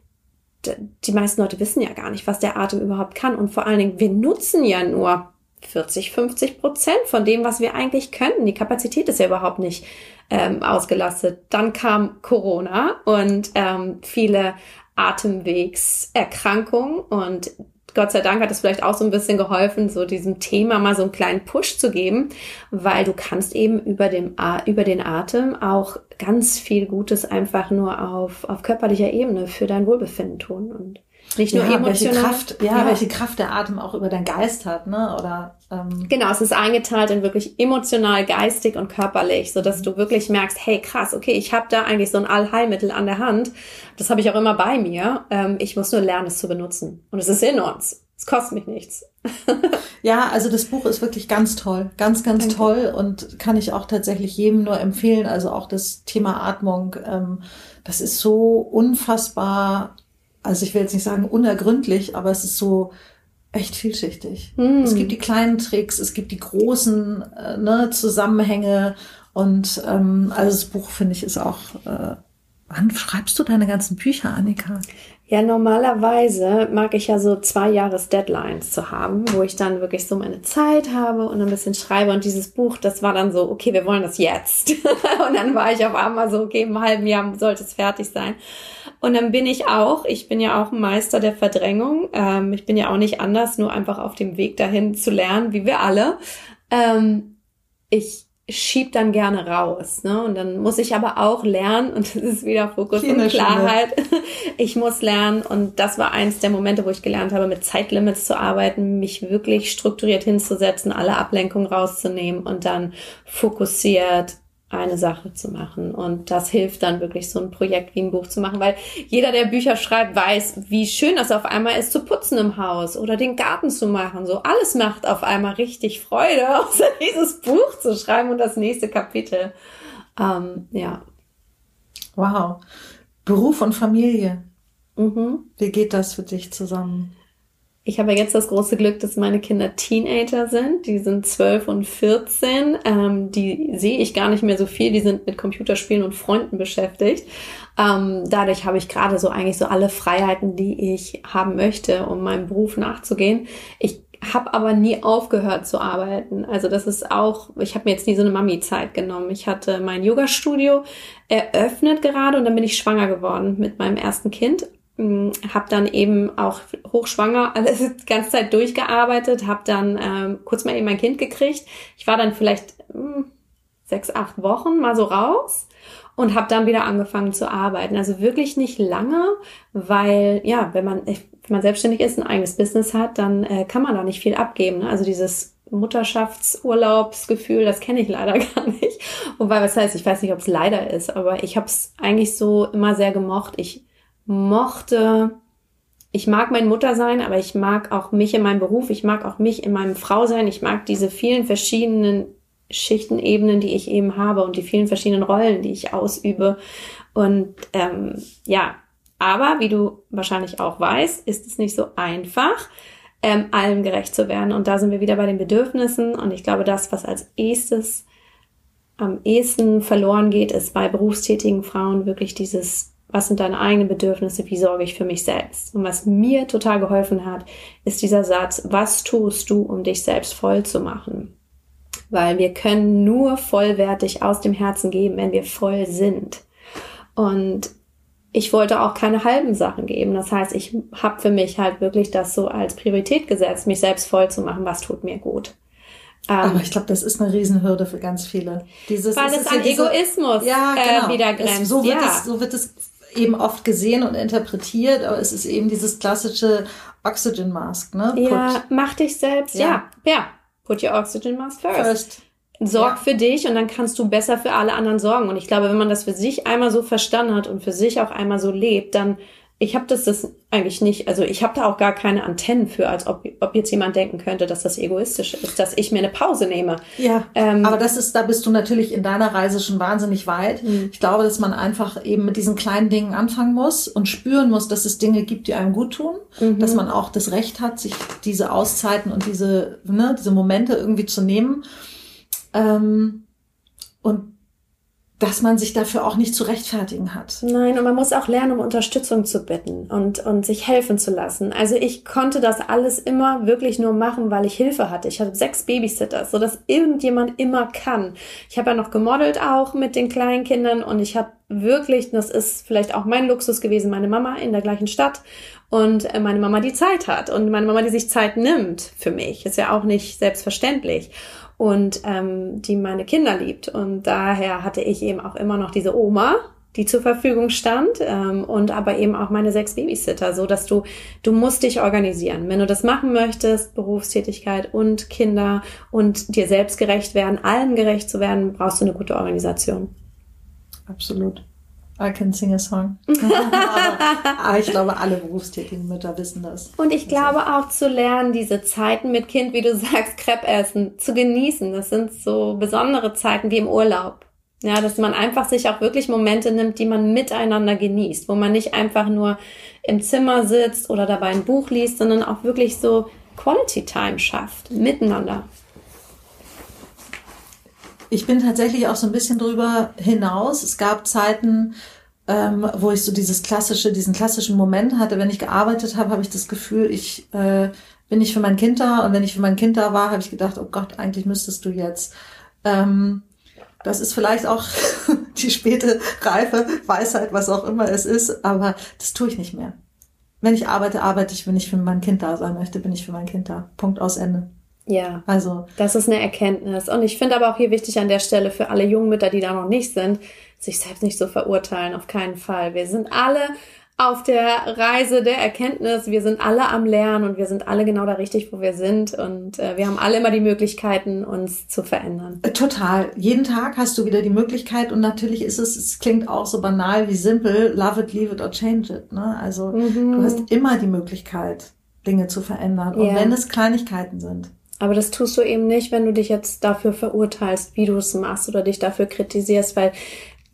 die meisten Leute wissen ja gar nicht, was der Atem überhaupt kann. Und vor allen Dingen, wir nutzen ja nur 40, 50 Prozent von dem, was wir eigentlich könnten. Die Kapazität ist ja überhaupt nicht ähm, ausgelastet. Dann kam Corona und ähm, viele Atemwegserkrankungen und Gott sei Dank hat es vielleicht auch so ein bisschen geholfen, so diesem Thema mal so einen kleinen Push zu geben, weil du kannst eben über, dem, über den Atem auch ganz viel Gutes einfach nur auf, auf körperlicher Ebene für dein Wohlbefinden tun. Und nicht nur ja, emotional. Welche Kraft, ja, ja, welche Kraft der Atem auch über deinen Geist hat, ne? Oder ähm genau, es ist eingeteilt in wirklich emotional, geistig und körperlich, so dass du wirklich merkst, hey, krass, okay, ich habe da eigentlich so ein Allheilmittel an der Hand. Das habe ich auch immer bei mir. Ähm, ich muss nur lernen, es zu benutzen. Und es ist in uns. Es kostet mich nichts. *laughs* ja, also das Buch ist wirklich ganz toll, ganz, ganz Danke. toll und kann ich auch tatsächlich jedem nur empfehlen. Also auch das Thema Atmung, ähm, das ist so unfassbar also ich will jetzt nicht sagen unergründlich, aber es ist so echt vielschichtig. Mm. Es gibt die kleinen Tricks, es gibt die großen äh, ne, Zusammenhänge und ähm, also das Buch finde ich ist auch. Äh, wann schreibst du deine ganzen Bücher, Annika? Ja, normalerweise mag ich ja so zwei Jahres Deadlines zu haben, wo ich dann wirklich so meine Zeit habe und ein bisschen schreibe. Und dieses Buch, das war dann so, okay, wir wollen das jetzt. *laughs* und dann war ich auf einmal so, okay, im halben Jahr sollte es fertig sein. Und dann bin ich auch, ich bin ja auch ein Meister der Verdrängung. Ähm, ich bin ja auch nicht anders, nur einfach auf dem Weg dahin zu lernen, wie wir alle. Ähm, ich schieb dann gerne raus. Ne? Und dann muss ich aber auch lernen, und das ist wieder Fokus und Klarheit. *laughs* Ich muss lernen, und das war eins der Momente, wo ich gelernt habe, mit Zeitlimits zu arbeiten, mich wirklich strukturiert hinzusetzen, alle Ablenkungen rauszunehmen und dann fokussiert eine Sache zu machen. Und das hilft dann wirklich, so ein Projekt wie ein Buch zu machen, weil jeder, der Bücher schreibt, weiß, wie schön das auf einmal ist, zu putzen im Haus oder den Garten zu machen. So alles macht auf einmal richtig Freude, *laughs* außer dieses Buch zu schreiben und das nächste Kapitel. Ähm, ja. Wow. Beruf und Familie. Mhm. Wie geht das für dich zusammen? Ich habe jetzt das große Glück, dass meine Kinder Teenager sind. Die sind 12 und 14. Ähm, die sehe ich gar nicht mehr so viel. Die sind mit Computerspielen und Freunden beschäftigt. Ähm, dadurch habe ich gerade so eigentlich so alle Freiheiten, die ich haben möchte, um meinem Beruf nachzugehen. Ich habe aber nie aufgehört zu arbeiten. Also das ist auch, ich habe mir jetzt nie so eine Mami-Zeit genommen. Ich hatte mein Yoga-Studio eröffnet gerade und dann bin ich schwanger geworden mit meinem ersten Kind habe dann eben auch hochschwanger *laughs* alles die ganze Zeit durchgearbeitet, habe dann ähm, kurz mal eben mein Kind gekriegt. Ich war dann vielleicht mh, hm, sechs, acht Wochen mal so raus und habe dann wieder angefangen zu arbeiten. Also wirklich nicht lange, weil ja, wenn man wenn man selbstständig ist, ein eigenes Business hat, dann äh, kann man da nicht viel abgeben. Ne? Also dieses Mutterschaftsurlaubsgefühl, das kenne ich leider *laughs* gar nicht. Wobei, was heißt, ich weiß nicht, ob es leider ist, aber ich habe es eigentlich so immer sehr gemocht. Ich mochte, ich mag mein Muttersein, aber ich mag auch mich in meinem Beruf, ich mag auch mich in meinem Frausein, ich mag diese vielen verschiedenen Schichtenebenen, die ich eben habe und die vielen verschiedenen Rollen, die ich ausübe. Und ähm, ja, aber wie du wahrscheinlich auch weißt, ist es nicht so einfach, ähm, allem gerecht zu werden. Und da sind wir wieder bei den Bedürfnissen. Und ich glaube, das, was als erstes am ehesten verloren geht, ist bei berufstätigen Frauen wirklich dieses was sind deine eigenen Bedürfnisse, wie sorge ich für mich selbst. Und was mir total geholfen hat, ist dieser Satz, was tust du, um dich selbst voll zu machen? Weil wir können nur vollwertig aus dem Herzen geben, wenn wir voll sind. Und ich wollte auch keine halben Sachen geben. Das heißt, ich habe für mich halt wirklich das so als Priorität gesetzt, mich selbst voll zu machen, was tut mir gut. Ähm, Aber ich glaube, das ist eine Riesenhürde für ganz viele. Dieses, weil es an diese, Egoismus ja, äh, genau. äh, wieder grenzt. Es, so, wird ja. es, so wird es eben oft gesehen und interpretiert, aber es ist eben dieses klassische Oxygen Mask, ne? Ja, mach dich selbst, ja. ja, ja. Put your Oxygen Mask first. first. Sorg ja. für dich und dann kannst du besser für alle anderen sorgen. Und ich glaube, wenn man das für sich einmal so verstanden hat und für sich auch einmal so lebt, dann ich habe das, das eigentlich nicht, also ich habe da auch gar keine Antennen für, als ob, ob jetzt jemand denken könnte, dass das egoistisch ist, dass ich mir eine Pause nehme. Ja, ähm, aber das ist, da bist du natürlich in deiner Reise schon wahnsinnig weit. Mhm. Ich glaube, dass man einfach eben mit diesen kleinen Dingen anfangen muss und spüren muss, dass es Dinge gibt, die einem gut tun, mhm. dass man auch das Recht hat, sich diese Auszeiten und diese, ne, diese Momente irgendwie zu nehmen. Ähm, und dass man sich dafür auch nicht zu rechtfertigen hat. Nein, und man muss auch lernen, um Unterstützung zu bitten und, und sich helfen zu lassen. Also ich konnte das alles immer wirklich nur machen, weil ich Hilfe hatte. Ich hatte sechs Babysitters, so dass irgendjemand immer kann. Ich habe ja noch gemodelt auch mit den kleinen Kindern und ich habe wirklich, das ist vielleicht auch mein Luxus gewesen, meine Mama in der gleichen Stadt und äh, meine Mama die Zeit hat und meine Mama, die sich Zeit nimmt für mich. Ist ja auch nicht selbstverständlich und ähm, die meine Kinder liebt. Und daher hatte ich eben auch immer noch diese Oma, die zur Verfügung stand ähm, und aber eben auch meine sechs Babysitter, so dass du du musst dich organisieren. Wenn du das machen möchtest, Berufstätigkeit und Kinder und dir selbst gerecht werden, allen gerecht zu werden, brauchst du eine gute Organisation. Absolut. I can sing a song. *laughs* aber, ich glaube, alle berufstätigen Mütter wissen das. Und ich glaube auch zu lernen, diese Zeiten mit Kind, wie du *laughs* sagst, Crepe essen, zu genießen. Das sind so besondere Zeiten wie im Urlaub. Ja, dass man einfach sich auch wirklich Momente nimmt, die man miteinander genießt, wo man nicht einfach nur im Zimmer sitzt oder dabei ein Buch liest, sondern auch wirklich so Quality Time schafft, miteinander ich bin tatsächlich auch so ein bisschen drüber hinaus. Es gab Zeiten, ähm, wo ich so dieses klassische, diesen klassischen Moment hatte. Wenn ich gearbeitet habe, habe ich das Gefühl, ich äh, bin nicht für mein Kind da. Und wenn ich für mein Kind da war, habe ich gedacht, oh Gott, eigentlich müsstest du jetzt. Ähm, das ist vielleicht auch *laughs* die späte Reife, Weisheit, was auch immer es ist, aber das tue ich nicht mehr. Wenn ich arbeite, arbeite ich, wenn ich für mein Kind da sein möchte, bin ich für mein Kind da. Punkt aus Ende. Ja, also das ist eine Erkenntnis. Und ich finde aber auch hier wichtig an der Stelle für alle Jungmütter, die da noch nicht sind, sich selbst nicht so verurteilen, auf keinen Fall. Wir sind alle auf der Reise der Erkenntnis, wir sind alle am Lernen und wir sind alle genau da richtig, wo wir sind und äh, wir haben alle immer die Möglichkeiten, uns zu verändern. Äh, total. Jeden Tag hast du wieder die Möglichkeit und natürlich ist es, es klingt auch so banal wie simpel, love it, leave it or change it. Ne? Also mhm. du hast immer die Möglichkeit, Dinge zu verändern und ja. wenn es Kleinigkeiten sind. Aber das tust du eben nicht, wenn du dich jetzt dafür verurteilst, wie du es machst oder dich dafür kritisierst, weil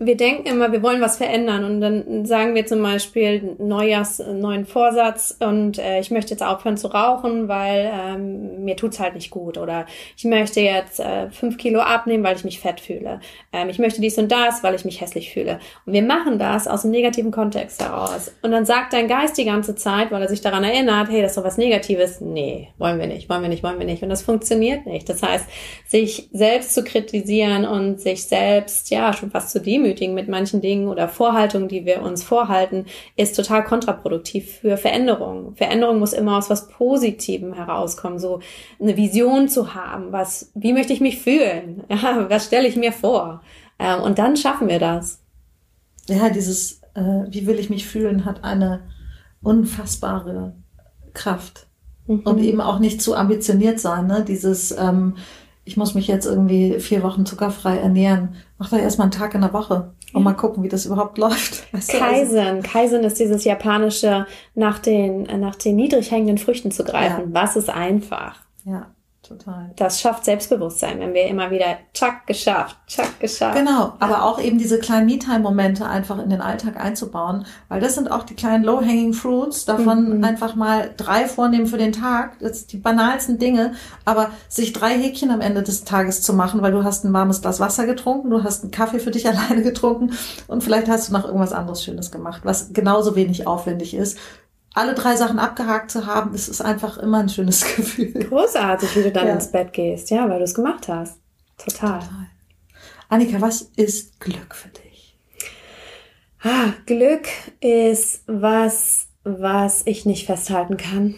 wir denken immer, wir wollen was verändern und dann sagen wir zum Beispiel Neujahrs, neuen Vorsatz und äh, ich möchte jetzt aufhören zu rauchen, weil ähm, mir tut's halt nicht gut oder ich möchte jetzt äh, fünf Kilo abnehmen, weil ich mich fett fühle. Ähm, ich möchte dies und das, weil ich mich hässlich fühle. Und wir machen das aus einem negativen Kontext heraus. Und dann sagt dein Geist die ganze Zeit, weil er sich daran erinnert, hey, das ist doch was Negatives. Nee, wollen wir nicht, wollen wir nicht, wollen wir nicht. Und das funktioniert nicht. Das heißt, sich selbst zu kritisieren und sich selbst, ja, schon fast zu demütigen, demütigen mit manchen Dingen oder Vorhaltungen, die wir uns vorhalten, ist total kontraproduktiv für Veränderung. Veränderung muss immer aus was Positivem herauskommen, so eine Vision zu haben, was, wie möchte ich mich fühlen? *laughs* Ja, was stelle ich mir vor? Ähm, und dann schaffen wir das. Ja, dieses, äh, wie will ich mich fühlen, hat eine unfassbare Kraft. Mhm. Und eben auch nicht zu ambitioniert sein, ne? Dieses, ähm, ich muss mich jetzt irgendwie vier Wochen zuckerfrei ernähren. Mach doch erstmal einen Tag in der Woche und mal gucken, wie das überhaupt läuft. *laughs* Weißt du? Kaizen. Also, Kaizen ist dieses japanische, nach den, nach den niedrig hängenden Früchten zu greifen. Ja. Was ist einfach? Ja. Total. Das schafft Selbstbewusstsein, wenn wir immer wieder tschack geschafft, tschack geschafft. Genau, aber auch eben diese kleinen Me-Time-Momente einfach in den Alltag einzubauen, weil das sind auch die kleinen Low-Hanging Fruits, davon mhm. einfach mal drei vornehmen für den Tag, das sind die banalsten Dinge, aber sich drei Häkchen am Ende des Tages zu machen, weil du hast ein warmes Glas Wasser getrunken, du hast einen Kaffee für dich *laughs* alleine getrunken und vielleicht hast du noch irgendwas anderes Schönes gemacht, was genauso wenig aufwendig ist alle drei Sachen abgehakt zu haben, das ist einfach immer ein schönes *laughs* Gefühl. Großartig, wie du dann ja. ins Bett gehst, ja, weil du es gemacht hast. Total. Total. Annika, was ist Glück für dich? Ah, Glück ist was, was ich nicht festhalten kann,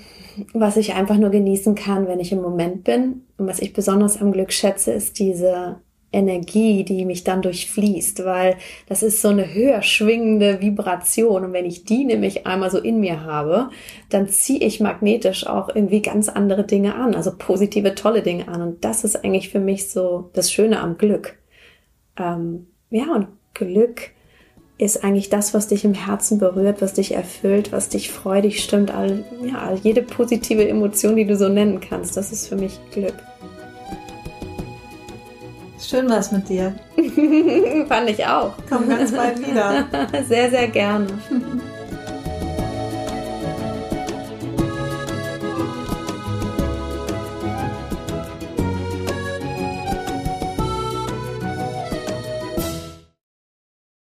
was ich einfach nur genießen kann, wenn ich im Moment bin. Und was ich besonders am Glück schätze, ist diese Energie, die mich dann durchfließt, weil das ist so eine höher schwingende Vibration. Und wenn ich die nämlich einmal so in mir habe, dann ziehe ich magnetisch auch irgendwie ganz andere Dinge an, also positive, tolle Dinge an. Und das ist eigentlich für mich so das Schöne am Glück. Ähm, ja, und Glück ist eigentlich das, was dich im Herzen berührt, was dich erfüllt, was dich freudig stimmt, all, ja, jede positive Emotion, die du so nennen kannst, das ist für mich Glück. Schön war es mit dir. *laughs* Fand ich auch. Komm ganz bald wieder. *laughs* sehr, sehr gerne. *laughs*